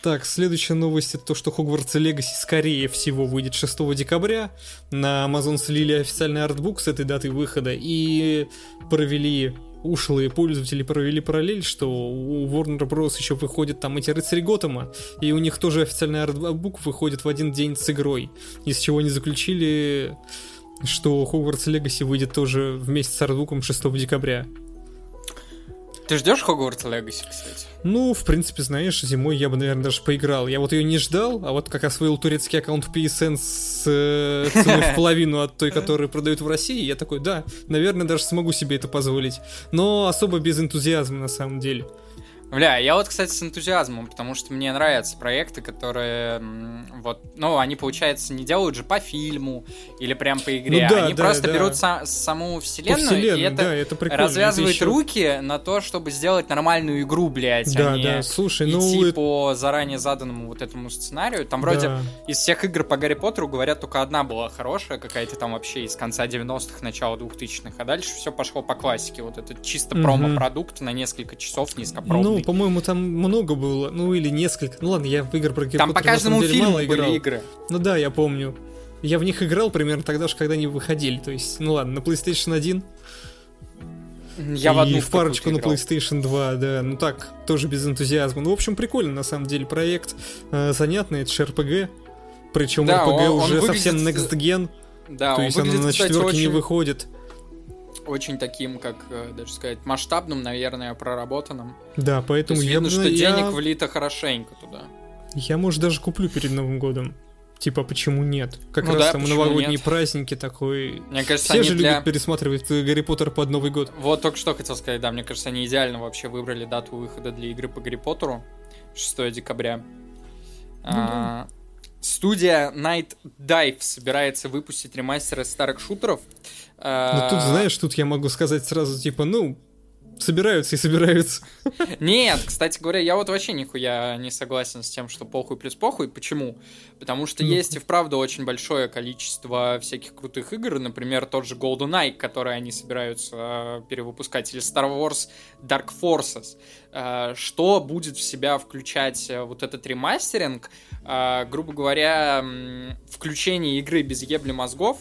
Speaker 2: Так, следующая новость это то, что Хогвартс Легаси скорее всего выйдет 6 декабря. На Amazon слили официальный артбук с этой датой выхода и провели ушлые пользователи провели параллель, что у Warner Bros. еще выходит там эти рыцари Готэма, и у них тоже официальный артбук выходит в один день с игрой, из чего они заключили, что Hogwarts Legacy выйдет тоже вместе с артбуком 6 декабря.
Speaker 1: Ты ждешь Хогвартс Легаси, кстати?
Speaker 2: Ну, в принципе, знаешь, зимой я бы, наверное, даже поиграл. Я вот ее не ждал, а вот как освоил турецкий аккаунт PSN с э, ценой в половину от той, которую продают в России, я такой, да, наверное, даже смогу себе это позволить. Но особо без энтузиазма, на самом деле.
Speaker 1: Бля, я вот, кстати, с энтузиазмом, потому что мне нравятся проекты, которые, вот, ну, они, получается, не делают же по фильму или прям по игре, ну, да, они да, просто да. берут са- саму вселенную, и это, да, это развязывает это еще... руки на то, чтобы сделать нормальную игру, блядь,
Speaker 2: да,
Speaker 1: а не
Speaker 2: да, слушай,
Speaker 1: идти
Speaker 2: ну...
Speaker 1: по заранее заданному вот этому сценарию. Там вроде да. из всех игр по Гарри Поттеру, говорят, только одна была хорошая, какая-то там вообще из конца 90-х, начала 2000-х, а дальше все пошло по классике. Вот это чисто угу. промо-продукт на несколько часов низкопробный.
Speaker 2: Ну, по-моему, там много было, ну или несколько. Ну ладно, я в игр про
Speaker 1: Там по каждому фильму мало играл. были игры.
Speaker 2: Ну да, я помню. Я в них играл примерно тогда же, когда они выходили. То есть, ну ладно, на PlayStation 1. Я и в одну в парочку на PlayStation 2, да. Ну так, тоже без энтузиазма. Ну, в общем, прикольно на самом деле проект. Э, занятный, это же RPG. Причем да, RPG он, уже он выглядит... совсем next gen. Да, то есть выглядит, оно на четверке очень... не выходит
Speaker 1: очень таким, как э, даже сказать, масштабным, наверное, проработанным.
Speaker 2: Да, поэтому
Speaker 1: То есть видно, я, что я... денег влито хорошенько туда.
Speaker 2: Я, может, даже куплю перед Новым годом. Типа, почему нет? Как ну раз да, там новогодние нет? праздники такой.
Speaker 1: Мне кажется,
Speaker 2: Все же
Speaker 1: для...
Speaker 2: любят пересматривать Гарри Поттер под Новый год.
Speaker 1: Вот только что хотел сказать, да, мне кажется, они идеально вообще выбрали дату выхода для игры по Гарри Поттеру. 6 декабря. Ну, а, да. Студия Night Dive собирается выпустить ремастер старых шутеров.
Speaker 2: Ну тут, знаешь, тут я могу сказать сразу, типа, ну, собираются и собираются.
Speaker 1: Нет, кстати говоря, я вот вообще нихуя не согласен с тем, что похуй плюс похуй. Почему? Потому что ну. есть и вправду очень большое количество всяких крутых игр, например, тот же GoldenEye, который они собираются э, перевыпускать, или Star Wars Dark Forces. Э, что будет в себя включать э, вот этот ремастеринг? Грубо говоря, включение игры без ебли мозгов,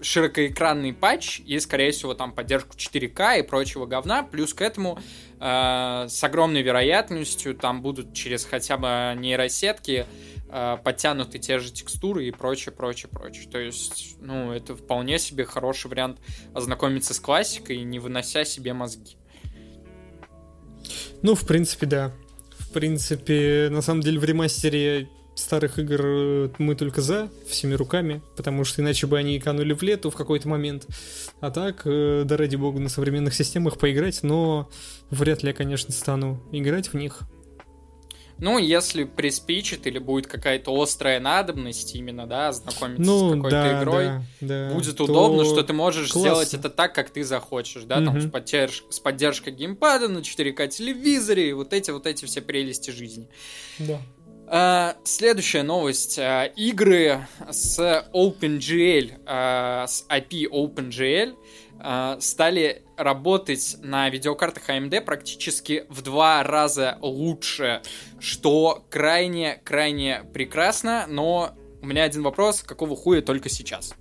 Speaker 1: широкоэкранный патч и, скорее всего, там поддержку 4К и прочего говна. Плюс к этому э, с огромной вероятностью там будут через хотя бы нейросетки э, подтянуты те же текстуры и прочее, прочее, прочее. То есть, ну, это вполне себе хороший вариант ознакомиться с классикой, не вынося себе мозги.
Speaker 2: Ну, в принципе, да. В принципе, на самом деле в ремастере старых игр э, мы только за, всеми руками, потому что иначе бы они канули в лету в какой-то момент. А так, э, да ради бога, на современных системах поиграть, но вряд ли я, конечно, стану играть в них.
Speaker 1: Ну, если приспичит или будет какая-то острая надобность именно, да, знакомиться ну, с какой-то да, игрой, да, да, будет удобно, что ты можешь классно. сделать это так, как ты захочешь, да, угу. там с, поддерж... с поддержкой геймпада на 4К телевизоре и вот эти вот эти все прелести жизни.
Speaker 2: Да.
Speaker 1: Uh, следующая новость. Uh, игры с OpenGL, uh, с IP OpenGL стали работать на видеокартах AMD практически в два раза лучше, что крайне-крайне прекрасно, но у меня один вопрос, какого хуя только сейчас?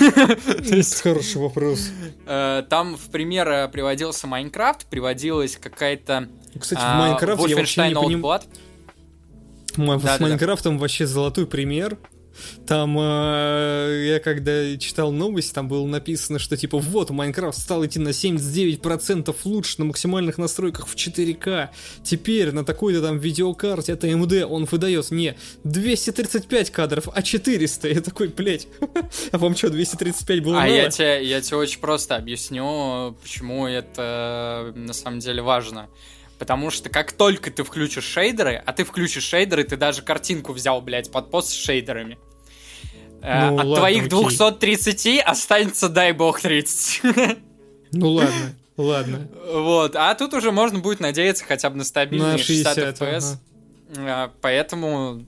Speaker 2: Это хороший вопрос.
Speaker 1: Там в пример приводился Майнкрафт, приводилась какая-то
Speaker 2: Кстати, в Майнкрафте я вообще не понимаю да, с да, Майнкрафтом да. вообще золотой пример. Там э, я когда читал новость, там было написано, что типа вот, Minecraft стал идти на 79% лучше на максимальных настройках в 4К. Теперь на такой-то там видеокарте это AMD он выдает не 235 кадров, а 400. Я такой, блять, а вам что, 235 было
Speaker 1: А мало? я тебе, я тебе очень просто объясню, почему это на самом деле важно. Потому что как только ты включишь шейдеры, а ты включишь шейдеры, ты даже картинку взял, блядь, под пост с шейдерами. Э, ну, От ладно, твоих окей. 230 останется, дай бог, 30.
Speaker 2: Ну ладно, ладно.
Speaker 1: Вот, а тут уже можно будет надеяться хотя бы на стабильные на 60, 60 FPS. Ага. Поэтому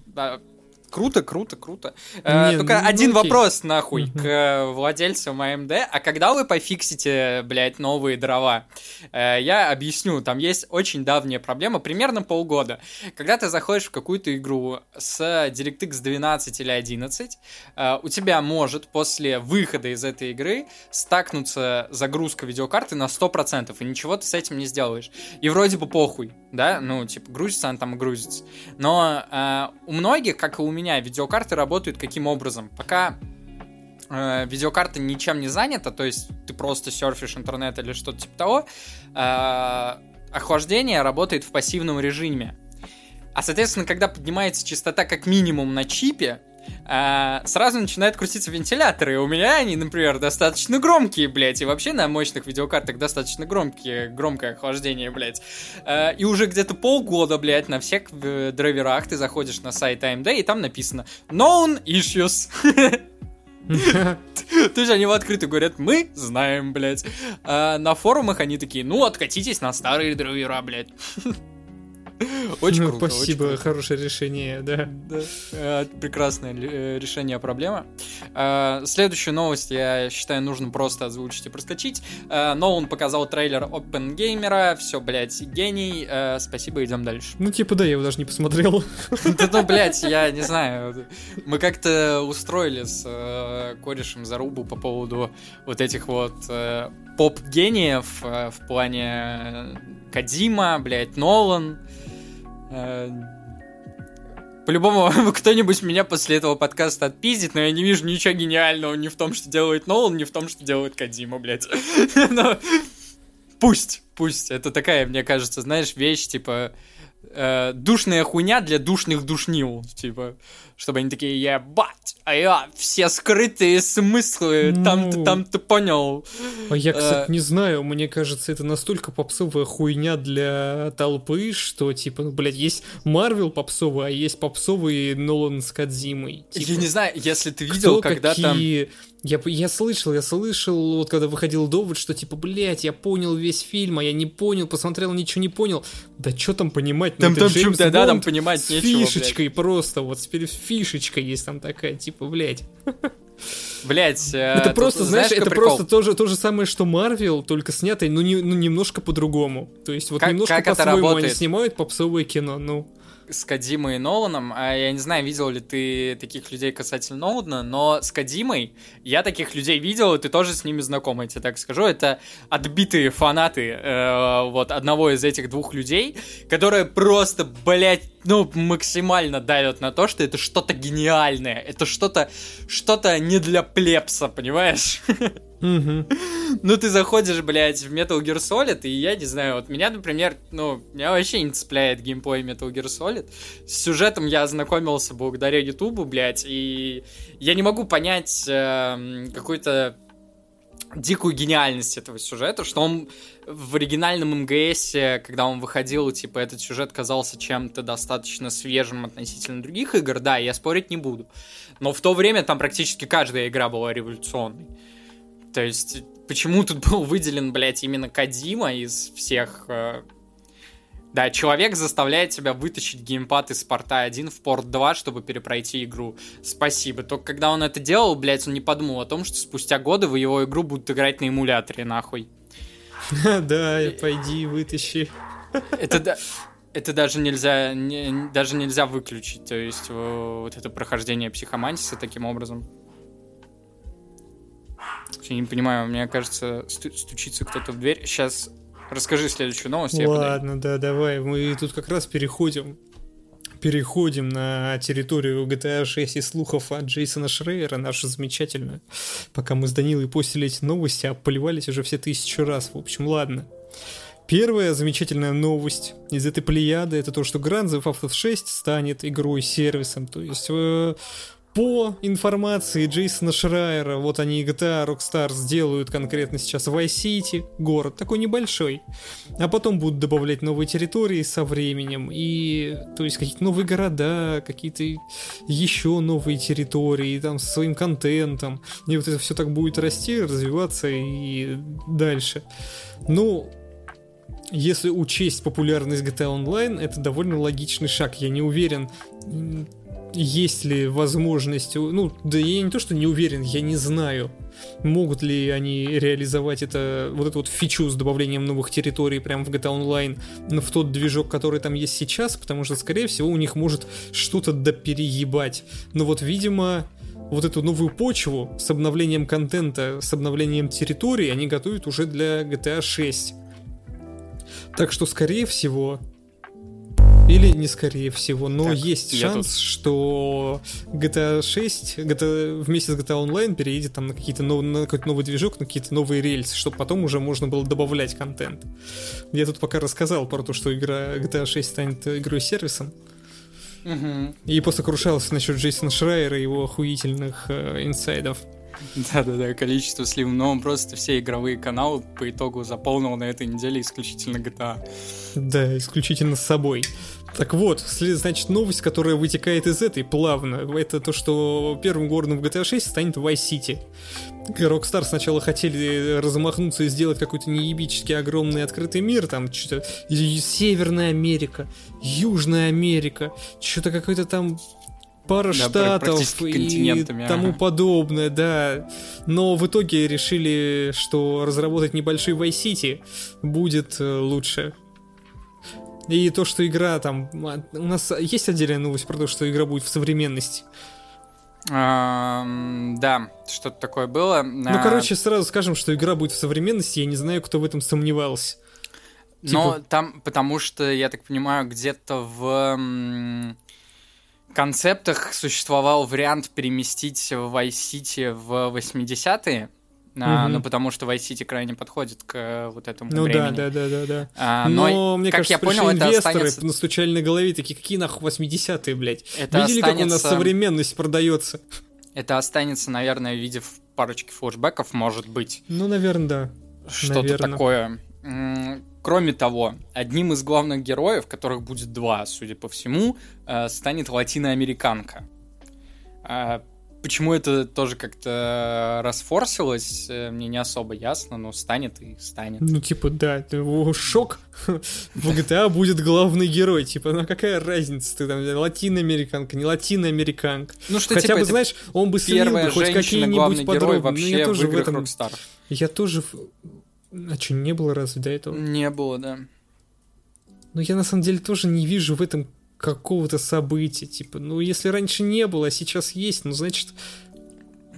Speaker 1: Круто, круто, круто. Э, только ну, один окей. вопрос, нахуй, к владельцам AMD. А когда вы пофиксите, блядь, новые дрова? Э, я объясню. Там есть очень давняя проблема, примерно полгода. Когда ты заходишь в какую-то игру с DirectX 12 или 11, э, у тебя может после выхода из этой игры стакнуться загрузка видеокарты на 100%, и ничего ты с этим не сделаешь. И вроде бы похуй, да? Ну, типа, грузится она там и грузится. Но у многих, как и у меня, меня видеокарты работают каким образом? Пока э, видеокарта ничем не занята, то есть ты просто серфишь интернет или что-то типа того, э, охлаждение работает в пассивном режиме. А, соответственно, когда поднимается частота как минимум на чипе, а, сразу начинают крутиться вентиляторы. У меня они, например, достаточно громкие, блядь. И вообще на мощных видеокартах достаточно громкие, громкое охлаждение, блядь. А, и уже где-то полгода, блядь, на всех э, драйверах ты заходишь на сайт AMD, и там написано Known Issues. То есть они в открытую говорят, мы знаем, блядь. А на форумах они такие, ну, откатитесь на старые драйвера, блядь.
Speaker 2: Очень круто. Спасибо, хорошее решение, да.
Speaker 1: Э, прекрасное э, решение проблемы. Э, следующую новость, я считаю, нужно просто озвучить и проскочить. Нолан показал трейлер Open Gamer, все, блядь, гений. Спасибо, идем дальше.
Speaker 2: Ну, типа, да, я его даже не посмотрел.
Speaker 1: Да, ну, блядь, я не знаю. Мы как-то устроили с корешем зарубу по поводу вот этих вот поп-гениев в плане Кадима, блядь, Нолан. Э, по-любому кто-нибудь меня после этого подкаста отпиздит, но я не вижу ничего гениального ни в том, что делает Нолан, ни в том, что делает Кадима, блядь. но пусть, пусть. Это такая, мне кажется, знаешь, вещь, типа, э, душная хуйня для душных душнил, типа, чтобы они такие, ебать, а я все скрытые смыслы, ну... там-то, там-то понял.
Speaker 2: А я, кстати, а... не знаю, мне кажется, это настолько попсовая хуйня для толпы, что, типа, ну, блядь, есть Марвел попсовый, а есть попсовый Нолан с Кадзимой. Типа,
Speaker 1: я не знаю, если ты видел, когда какие... там
Speaker 2: я, я слышал, я слышал, вот когда выходил довод, что типа, блядь, я понял весь фильм, а я не понял, посмотрел, ничего не понял. Да что там понимать?
Speaker 1: Ну, там, там Джеймс да, да, там понимать
Speaker 2: с нечего, фишечкой блядь. просто, вот теперь фишечка есть там такая, типа, блядь.
Speaker 1: Блять,
Speaker 2: э, это просто, знаешь, это прикол? просто то же, то же самое, что Марвел, только снятый, ну, не, ну немножко по-другому. То есть вот как, немножко по-своему они снимают попсовое кино, ну
Speaker 1: с Кадимой и Ноланом, а я не знаю, видел ли ты таких людей касательно Нолана, но с Кадимой я таких людей видел, и ты тоже с ними знаком, я тебе так скажу. Это отбитые фанаты э, вот одного из этих двух людей, которые просто, блядь, ну, максимально давят на то, что это что-то гениальное, это что-то, что-то не для плепса, понимаешь? Ну, ты заходишь, блядь, в Metal Gear Solid, и я не знаю, вот меня, например, ну, меня вообще не цепляет геймплей Metal Gear Solid. С сюжетом я ознакомился благодаря Ютубу, блядь, и я не могу понять эм, какой-то дикую гениальность этого сюжета, что он в оригинальном МГС, когда он выходил, типа, этот сюжет казался чем-то достаточно свежим относительно других игр, да, я спорить не буду. Но в то время там практически каждая игра была революционной. То есть, почему тут был выделен, блядь, именно Кадима из всех... э, Да, человек заставляет тебя вытащить геймпад из порта 1 в порт 2, чтобы перепройти игру. Спасибо. Только когда он это делал, блядь, он не подумал о том, что спустя годы в его игру будут играть на эмуляторе, нахуй.
Speaker 2: Да, пойди вытащи.
Speaker 1: Это, это даже нельзя, не- даже нельзя выключить, то есть э, вот это прохождение психомантиса таким образом. Я не понимаю, мне кажется, сту- стучится кто-то в дверь. Сейчас расскажи следующую новость.
Speaker 2: Ладно, да, давай. Мы тут как раз переходим переходим на территорию GTA 6 и слухов от Джейсона Шрейера, нашу замечательную. Пока мы с Данилой постили эти новости, а поливались уже все тысячу раз. В общем, ладно. Первая замечательная новость из этой плеяды это то, что Grand Theft Auto 6 станет игрой-сервисом. То есть э, по информации Джейсона Шрайера, вот они GTA Rockstar сделают конкретно сейчас Vice City, город такой небольшой, а потом будут добавлять новые территории со временем, и то есть какие-то новые города, какие-то еще новые территории, там со своим контентом, и вот это все так будет расти, развиваться и дальше. Ну, если учесть популярность GTA Online, это довольно логичный шаг. Я не уверен, есть ли возможность... Ну, да я не то, что не уверен, я не знаю, могут ли они реализовать это, вот эту вот фичу с добавлением новых территорий прямо в GTA Online в тот движок, который там есть сейчас, потому что, скорее всего, у них может что-то допереебать. Но вот, видимо, вот эту новую почву с обновлением контента, с обновлением территорий они готовят уже для GTA 6. Так что, скорее всего, или не скорее всего, но
Speaker 1: Так,
Speaker 2: есть шанс, что GTA 6 GTA, вместе с GTA Online переедет там на какие-то нов- на какой-то новый движок, на какие-то новые рельсы, чтобы потом уже можно было добавлять контент. Я тут пока рассказал про то, что игра GTA 6 станет игрой-сервисом.
Speaker 1: Мгм.
Speaker 2: И посокрушался насчет Джейсона Шрайера и его охуительных э, инсайдов.
Speaker 1: Да-да-да, количество слив. Но он просто все игровые каналы по итогу заполнил на этой неделе исключительно GTA.
Speaker 2: Да, исключительно с собой. Так вот, значит, новость, которая вытекает из этой плавно, это то, что первым городом в GTA 6 станет Vice City. Rockstar сначала хотели размахнуться и сделать какой-то неебически огромный открытый мир, там что-то Северная Америка, Южная Америка, что-то какой-то там пара
Speaker 1: Да,
Speaker 2: штатов и тому
Speaker 1: ага.
Speaker 2: подобное, да. Но в итоге решили, что разработать небольшой Vice City будет э, лучше. И то, что игра там... а, У нас есть отдельная новость про то, что игра будет в современности.
Speaker 1: Да, что-то такое было.
Speaker 2: Ну, короче, сразу скажем, что игра будет в современности. Я не знаю, кто в этом сомневался.
Speaker 1: Но
Speaker 2: типа-
Speaker 1: там, потому что, я так понимаю, где-то в концептах существовал вариант переместить Vice City в 80-е. А,
Speaker 2: Мгм.
Speaker 1: ну, потому что Vice City крайне подходит к э, вот этому
Speaker 2: Ну
Speaker 1: времени.
Speaker 2: да, да, да, да, да.
Speaker 1: А,
Speaker 2: Но, мне
Speaker 1: как
Speaker 2: кажется,
Speaker 1: я понял, это
Speaker 2: инвесторы,
Speaker 1: останется...
Speaker 2: настучали на голове, такие, какие нахуй 80-е, блядь.
Speaker 1: Это
Speaker 2: Видели, как у нас
Speaker 1: останется-
Speaker 2: современность продается?
Speaker 1: Это останется, наверное, в виде парочки флешбеков, может быть.
Speaker 2: Ну, наверное, да.
Speaker 1: Что-то такое. Кроме того, одним из главных героев, которых будет два, судя по всему, э, станет латиноамериканка. А Почему это тоже как-то расфорсилось, э, мне не особо ясно, но станет и станет.
Speaker 2: Ну, типа, да, шок. В GTA будет главный герой. Типа, ну какая разница? Ты там латиноамериканка, не латиноамериканка.
Speaker 1: Ну что,
Speaker 2: Хотя
Speaker 1: типа,
Speaker 2: бы, знаешь, он бы слил бы хоть какие-нибудь подробности. Ну,
Speaker 1: вообще
Speaker 2: я тоже
Speaker 1: в
Speaker 2: в этом...
Speaker 1: Rockstar.
Speaker 2: Я тоже... А что, не было разве до этого?
Speaker 1: Не было, да.
Speaker 2: Ну, я на самом деле тоже не вижу в этом какого-то события. Типа, ну, если раньше не было, а сейчас есть, ну, значит...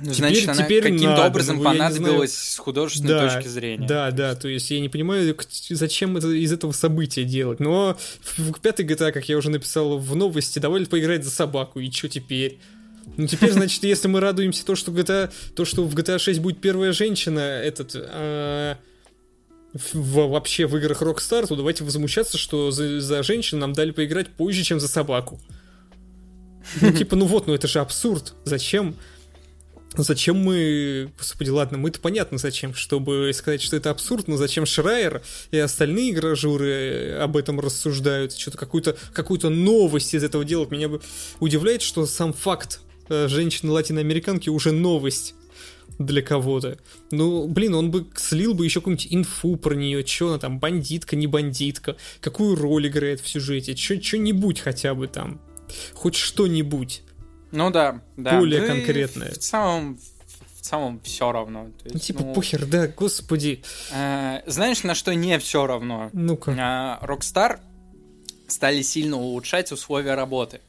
Speaker 1: Ну,
Speaker 2: Теперь-
Speaker 1: Значит, она
Speaker 2: теперь
Speaker 1: каким-то
Speaker 2: надо,
Speaker 1: образом
Speaker 2: ну,
Speaker 1: понадобилась с художественной
Speaker 2: Да,
Speaker 1: точки зрения.
Speaker 2: Да, да, то есть я не понимаю, зачем это из этого события делать. Но в, в пятой GTA, как я уже написал в новости, давали поиграть за собаку, и что теперь? Ну теперь, значит, если мы радуемся то, что GTA, то, что в GTA 6 будет первая женщина, этот э, в, вообще в играх Rockstar, то давайте возмущаться, что за, за женщин нам дали поиграть позже, чем за собаку. Ну типа, ну вот, ну это же абсурд. Зачем? Зачем мы... Господи, ладно, мы-то понятно зачем, чтобы сказать, что это абсурд, но зачем Шрайер и остальные гражуры об этом рассуждают, что-то какую-то какую новость из этого делают. Меня бы удивляет, что сам факт э, женщины-латиноамериканки уже новость для кого-то. Ну, блин, он бы слил бы еще какую-нибудь инфу про нее, что она там, бандитка, не бандитка, какую роль играет в сюжете, что-нибудь хотя бы там, хоть что-нибудь.
Speaker 1: Ну да, да.
Speaker 2: Более да конкретное.
Speaker 1: В целом, в целом все равно.
Speaker 2: То есть, ну, типа, ну, похер, да, господи.
Speaker 1: Э, знаешь, на что не все равно?
Speaker 2: Ну-ка.
Speaker 1: Э, Rockstar стали сильно улучшать условия работы.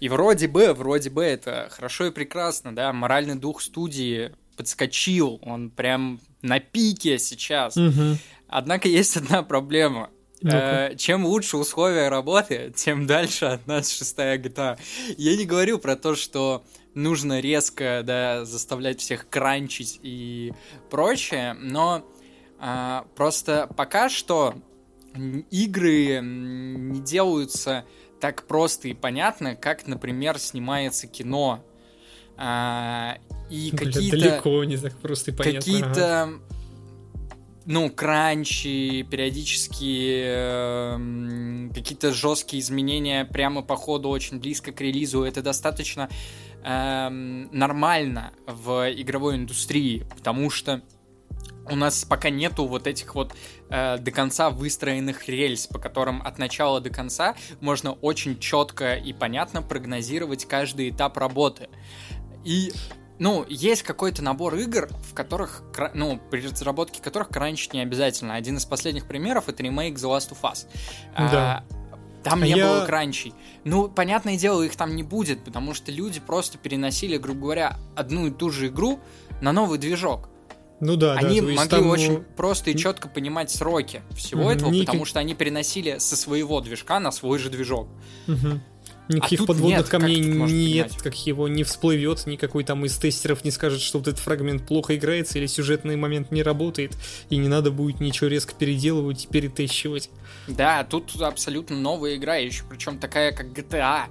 Speaker 1: И вроде бы, вроде бы это хорошо и прекрасно, да, моральный дух студии подскочил, он прям на пике сейчас.
Speaker 2: Угу.
Speaker 1: Однако есть одна проблема. Э, чем лучше условия работы, тем дальше от нас шестая GTA. Я не говорю про то, что нужно резко да, заставлять всех кранчить и прочее, но э, просто пока что игры не делаются так просто и понятно, как, например, снимается кино. А, и какие-то...
Speaker 2: Далеко не так просто и понятно.
Speaker 1: Какие-то ага ну, кранчи, периодически э, какие-то жесткие изменения прямо по ходу, очень близко к релизу, это достаточно э, нормально в игровой индустрии, потому что у нас пока нету вот этих вот э, до конца выстроенных рельс, по которым от начала до конца можно очень четко и понятно прогнозировать каждый этап работы. И ну, есть какой-то набор игр, в которых, ну, при разработке которых кранчить не обязательно. Один из последних примеров это ремейк The Last of Us.
Speaker 2: Да. А,
Speaker 1: там не я... было кранчей. Ну, понятное дело, их там не будет, потому что люди просто переносили, грубо говоря, одну и ту же игру на новый движок.
Speaker 2: Ну да,
Speaker 1: они
Speaker 2: да,
Speaker 1: могли
Speaker 2: там...
Speaker 1: очень просто и четко понимать сроки всего mm-hmm. этого, потому что они переносили со своего движка на свой же движок.
Speaker 2: Mm-hmm. Никаких а подводных нет, камней как нет, как его не всплывет, никакой там из тестеров не скажет, что вот этот фрагмент плохо играется или сюжетный момент не работает, и не надо будет ничего резко переделывать и перетещивать.
Speaker 1: Да, тут абсолютно новая игра, еще причем такая, как GTA.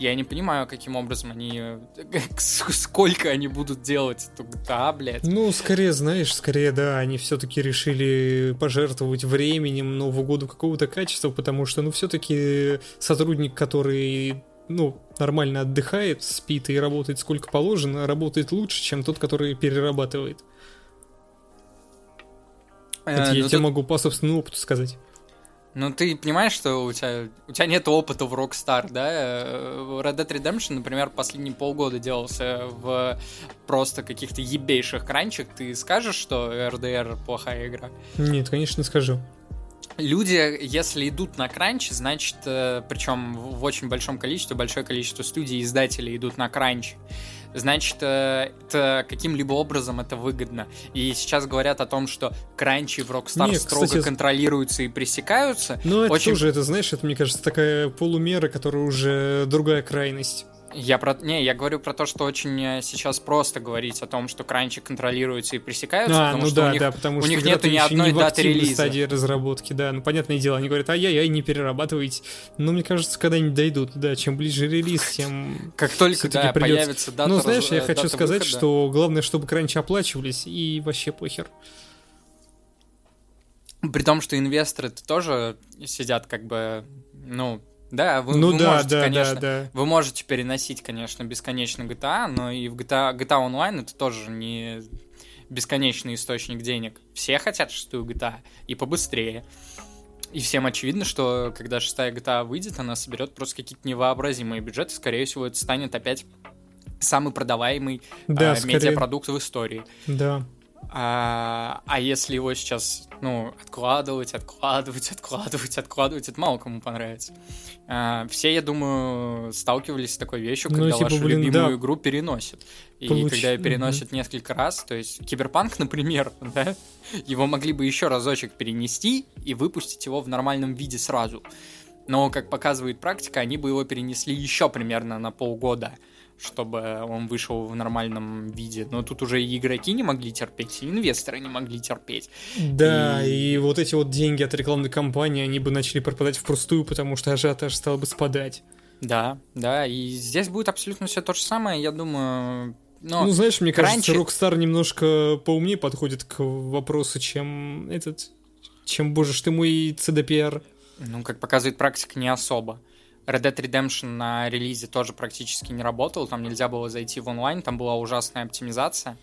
Speaker 1: Я не понимаю, каким образом они... Сколько они будут делать эту GTA, блядь.
Speaker 2: Ну, скорее, знаешь, скорее, да, они все-таки решили пожертвовать временем Нового года какого-то качества, потому что, ну, все-таки сотрудник, который ну, нормально отдыхает, спит и работает сколько положено, работает лучше, чем тот, который перерабатывает. Э, Это я ну, тебе тут... могу по собственному опыту сказать.
Speaker 1: Ну, ты понимаешь, что у тебя, у тебя нет опыта в Rockstar, да? Red Dead Redemption, например, последние полгода делался в просто каких-то ебейших кранчах. Ты скажешь, что RDR плохая игра?
Speaker 2: Нет, конечно, не скажу.
Speaker 1: Люди, если идут на кранч, значит, э, причем в очень большом количестве, большое количество студий и издателей идут на кранч значит, э, это каким-либо образом это выгодно. И сейчас говорят о том, что кранчи в Rockstar Нет, строго кстати, контролируются и пресекаются.
Speaker 2: Ну, это очень... тоже, это, знаешь, это, мне кажется, такая полумера, которая уже другая крайность.
Speaker 1: Я про... Не, я говорю про то, что очень э, сейчас просто говорить о том, что кранчи контролируются и пресекаются, а, потому
Speaker 2: ну
Speaker 1: что
Speaker 2: да,
Speaker 1: у них,
Speaker 2: да, потому
Speaker 1: у
Speaker 2: что
Speaker 1: них нету ни одной
Speaker 2: не
Speaker 1: даты релиза.
Speaker 2: стадии разработки, да, ну понятное дело, они говорят, ай-яй-яй, не перерабатывайте. Но мне кажется, когда-нибудь дойдут, да, чем ближе релиз, тем
Speaker 1: Как только, да, придется... появится дата
Speaker 2: Ну, знаешь, я хочу сказать, выхода. что главное, чтобы кранчи оплачивались, и вообще похер.
Speaker 1: При том, что инвесторы тоже сидят как бы, ну, да, вы,
Speaker 2: ну,
Speaker 1: вы
Speaker 2: да,
Speaker 1: можете,
Speaker 2: да,
Speaker 1: конечно,
Speaker 2: да, да.
Speaker 1: вы можете переносить, конечно, бесконечно GTA, но и в GTA, GTA Online это тоже не бесконечный источник денег. Все хотят шестую GTA, и побыстрее. И всем очевидно, что когда шестая GTA выйдет, она соберет просто какие-то невообразимые бюджеты. Скорее всего, это станет опять самый продаваемый
Speaker 2: да,
Speaker 1: э, медиапродукт в истории.
Speaker 2: Да.
Speaker 1: А, а если его сейчас, ну, откладывать, откладывать, откладывать, откладывать, это мало кому понравится. А, все, я думаю, сталкивались с такой вещью, ну, когда ну, типа, вашу блин, любимую да. игру переносят. И Получ... когда ее переносят mm-hmm. несколько раз, то есть Киберпанк, например, да, его могли бы еще разочек перенести и выпустить его в нормальном виде сразу. Но, как показывает практика, они бы его перенесли еще примерно на полгода чтобы он вышел в нормальном виде. Но тут уже и игроки не могли терпеть, и инвесторы не могли терпеть.
Speaker 2: Да, и... и вот эти вот деньги от рекламной кампании, они бы начали пропадать впустую, потому что ажиотаж стал бы спадать.
Speaker 1: Да, да, и здесь будет абсолютно все то же самое, я думаю. Но
Speaker 2: ну, знаешь, мне кажется, Rockstar немножко поумнее подходит к вопросу, чем этот, чем, боже ж ты мой, CDPR.
Speaker 1: Ну, как показывает практика, не особо. Red Dead Redemption на релизе тоже практически не работал, там нельзя было зайти в онлайн, там была ужасная оптимизация.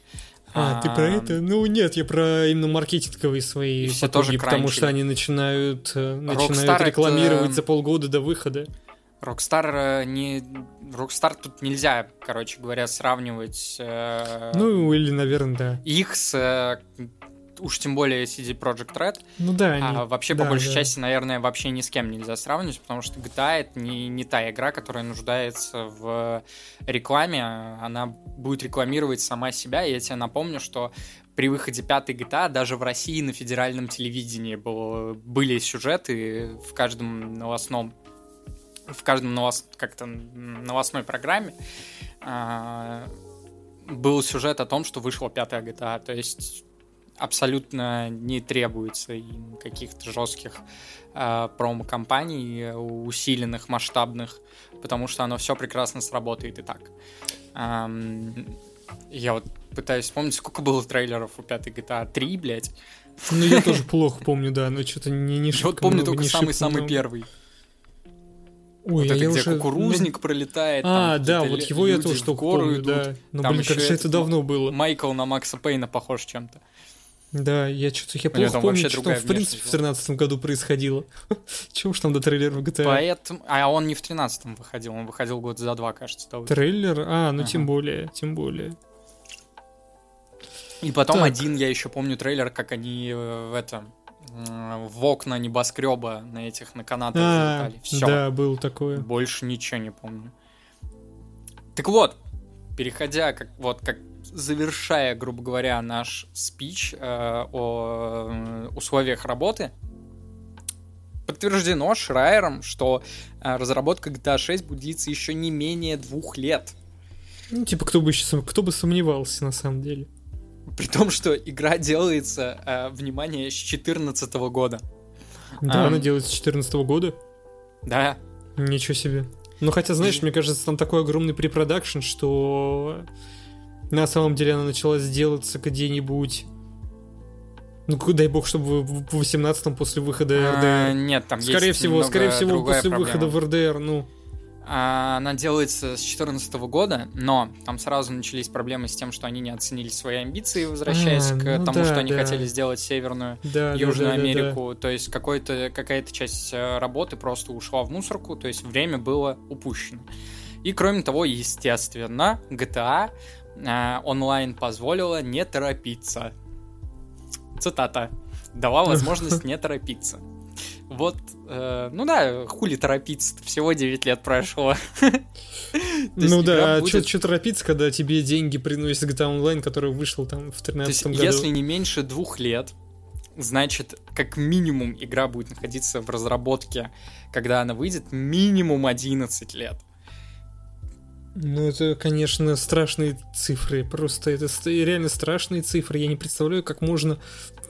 Speaker 2: А, а, ты про это? Ну нет, я про именно маркетинговые свои
Speaker 1: все тоже
Speaker 2: потому что они начинают, э, начинают рекламировать это... за полгода до выхода.
Speaker 1: Rockstar э, не... Rockstar тут нельзя, короче говоря, сравнивать... Э...
Speaker 2: Ну, или, наверное, да.
Speaker 1: Их с... Э, уж тем более CD Project Red.
Speaker 2: Ну да,
Speaker 1: они... А вообще, да, по большей да. части, наверное, вообще ни с кем нельзя сравнивать, потому что GTA это не, не та игра, которая нуждается в рекламе. Она будет рекламировать сама себя. И я тебе напомню, что при выходе пятой GTA даже в России на федеральном телевидении было, были сюжеты в каждом новостном в каждом новос... как-то новостной программе э, был сюжет о том, что вышла пятая GTA. То есть абсолютно не требуется каких-то жестких э, промо-компаний, усиленных, масштабных, потому что оно все прекрасно сработает и так. Эм, я вот пытаюсь вспомнить, сколько было трейлеров у пятой GTA 3, блядь.
Speaker 2: Ну, я тоже плохо помню, да, но что-то не, не
Speaker 1: Я вот помню только самый-самый первый. Ой, вот это, где уже... кукурузник пролетает.
Speaker 2: А, да, вот его я тоже только помню, идут. да. Ну, там блин, как же это давно было.
Speaker 1: Майкл на Макса Пейна похож чем-то.
Speaker 2: Да, я что-то я плохо помню, что там в принципе в 13 году происходило. Чего уж там до трейлера GTA?
Speaker 1: Поэтому... А он не в 13-м выходил, он выходил год за два, кажется. Того.
Speaker 2: Трейлер? А, ну ага. тем более, тем более.
Speaker 1: И потом так. один, я еще помню трейлер, как они э, в этом в окна небоскреба на этих на канатах а, залетали. Все.
Speaker 2: Да, был такое.
Speaker 1: Больше ничего не помню. Так вот, переходя, как вот как завершая, грубо говоря, наш спич э, о условиях работы, подтверждено Шрайером, что э, разработка GTA 6 будет длиться еще не менее двух лет.
Speaker 2: Ну, типа, кто бы, кто бы сомневался, на самом деле.
Speaker 1: При том, что игра делается, э, внимание, с 2014 года.
Speaker 2: Да, а, она делается с 2014 года?
Speaker 1: Да.
Speaker 2: Ничего себе. Ну, хотя, знаешь, мне кажется, там такой огромный препродакшн, что на самом деле она начала сделаться где-нибудь... Ну, дай бог, чтобы в 18-м после выхода РДР. А,
Speaker 1: нет, там
Speaker 2: скорее
Speaker 1: есть
Speaker 2: всего, скорее всего, после
Speaker 1: проблема.
Speaker 2: выхода в РДР, ну.
Speaker 1: А, она делается с 2014 года, но там сразу начались проблемы с тем, что они не оценили свои амбиции, возвращаясь а, к ну тому, да, что они да. хотели сделать Северную
Speaker 2: да,
Speaker 1: Южную
Speaker 2: да, да,
Speaker 1: Америку.
Speaker 2: Да, да.
Speaker 1: То есть какой-то, какая-то часть э, работы просто ушла в мусорку, то есть время было упущено. И кроме того, естественно, GTA онлайн позволила не торопиться. Цитата. Дала возможность не торопиться. Вот, э, ну да, хули торопиться, всего 9 лет прошло.
Speaker 2: Ну да, а что торопиться, когда тебе деньги приносит GTA Online, который вышел там в 13 году?
Speaker 1: Если не меньше двух лет, значит, как минимум игра будет находиться в разработке, когда она выйдет, минимум 11 лет.
Speaker 2: Ну, это, конечно, страшные цифры. Просто это реально страшные цифры. Я не представляю, как можно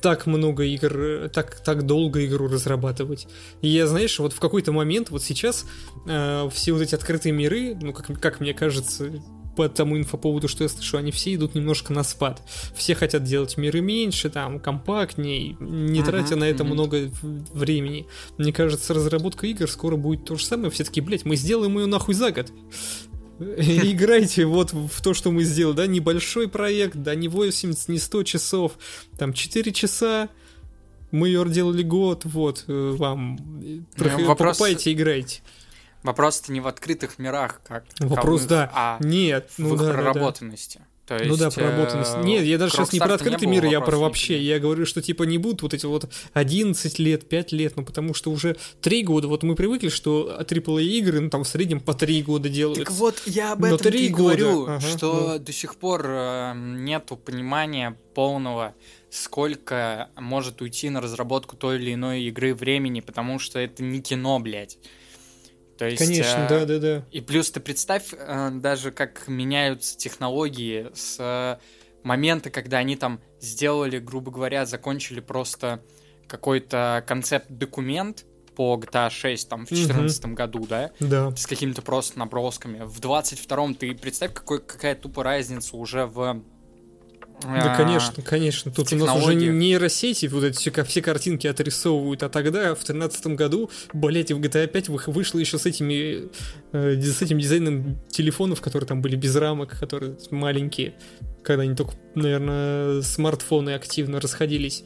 Speaker 2: так много игр, так, так долго игру разрабатывать. И я, знаешь, вот в какой-то момент, вот сейчас, э, все вот эти открытые миры, ну, как, как мне кажется, по тому инфоповоду, что я слышу, они все идут немножко на спад. Все хотят делать миры меньше, там, компактней, не uh-huh, тратя на это uh-huh. много времени. Мне кажется, разработка игр скоро будет то же самое. Все таки блядь, мы сделаем ее нахуй за год. играйте вот в то, что мы сделали, да, небольшой проект, да, не 80, не 100 часов, там 4 часа, мы ее делали год, вот, э, вам, ну, вопрос... покупайте, играйте.
Speaker 1: Вопрос-то не в открытых мирах, как
Speaker 2: Вопрос, да,
Speaker 1: а
Speaker 2: нет,
Speaker 1: ну, в да, проработанности. Да, да.
Speaker 2: То есть, ну да, проработанность. Э, Нет, я даже сейчас не про открытый мир, я про вообще. Я говорю, что типа не будут вот эти вот 11 лет, 5 лет, ну потому что уже 3 года, вот мы привыкли, что AAA игры, ну там в среднем по 3 года делают.
Speaker 1: Так вот, я об этом 3 года. говорю, ага, что ну. до сих пор э, нету понимания полного, сколько может уйти на разработку той или иной игры времени, потому что это не кино, блядь То есть,
Speaker 2: Конечно, да, да, да.
Speaker 1: И плюс ты представь э, даже, как меняются технологии с э, момента, когда они там сделали, грубо говоря, закончили просто какой-то концепт-документ по GTA 6 там в
Speaker 2: Мгм.
Speaker 1: 2014 году, да,
Speaker 2: Да.
Speaker 1: с какими-то просто набросками. В 22-м ты представь, какой, какая тупо разница уже в...
Speaker 2: Да,
Speaker 1: э,
Speaker 2: конечно, конечно. Тут у нас уже нейросети, вот эти все, все картинки отрисовывают, а тогда, в 13 году, блять, в GTA 5 вы- вышло еще с этими, э, с этим дизайном телефонов, которые там были без рамок, которые маленькие, когда они только, наверное, смартфоны активно расходились.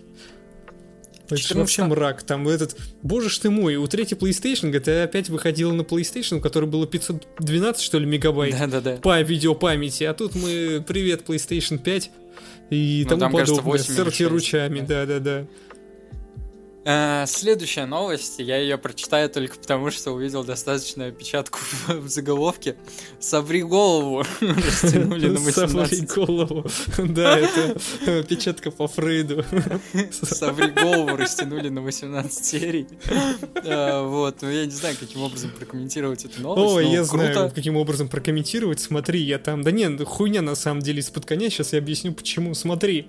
Speaker 2: Это ж
Speaker 1: 14
Speaker 2: вообще мрак. Там этот... Боже ж ты мой, у третьей PlayStation GTA опять выходила на PlayStation, у которой было 512, что ли, мегабайт
Speaker 1: Да-да-да.
Speaker 2: по видеопамяти, а тут мы привет PlayStation 5 и
Speaker 1: Ну,
Speaker 2: тому
Speaker 1: там, кажется,
Speaker 2: подобное.
Speaker 1: 8 или
Speaker 2: Сорти
Speaker 1: 6,
Speaker 2: ручами,
Speaker 1: да.
Speaker 2: да-да-да.
Speaker 1: Э, Следующая новость, я ее прочитаю только потому, что увидел достаточную опечатку в, в заголовке. Собри голову, растянули на
Speaker 2: Соври
Speaker 1: 18.
Speaker 2: голову. Да, это печатка по Фрейду.
Speaker 1: Собри голову, растянули на 18 серий. Э, Вот, ну я не знаю, каким образом прокомментировать эту новость. Но
Speaker 2: я знаю, каким образом прокомментировать. Смотри, я там... Да нет, хуйня на самом деле из-под коня. Сейчас я объясню, почему. Смотри.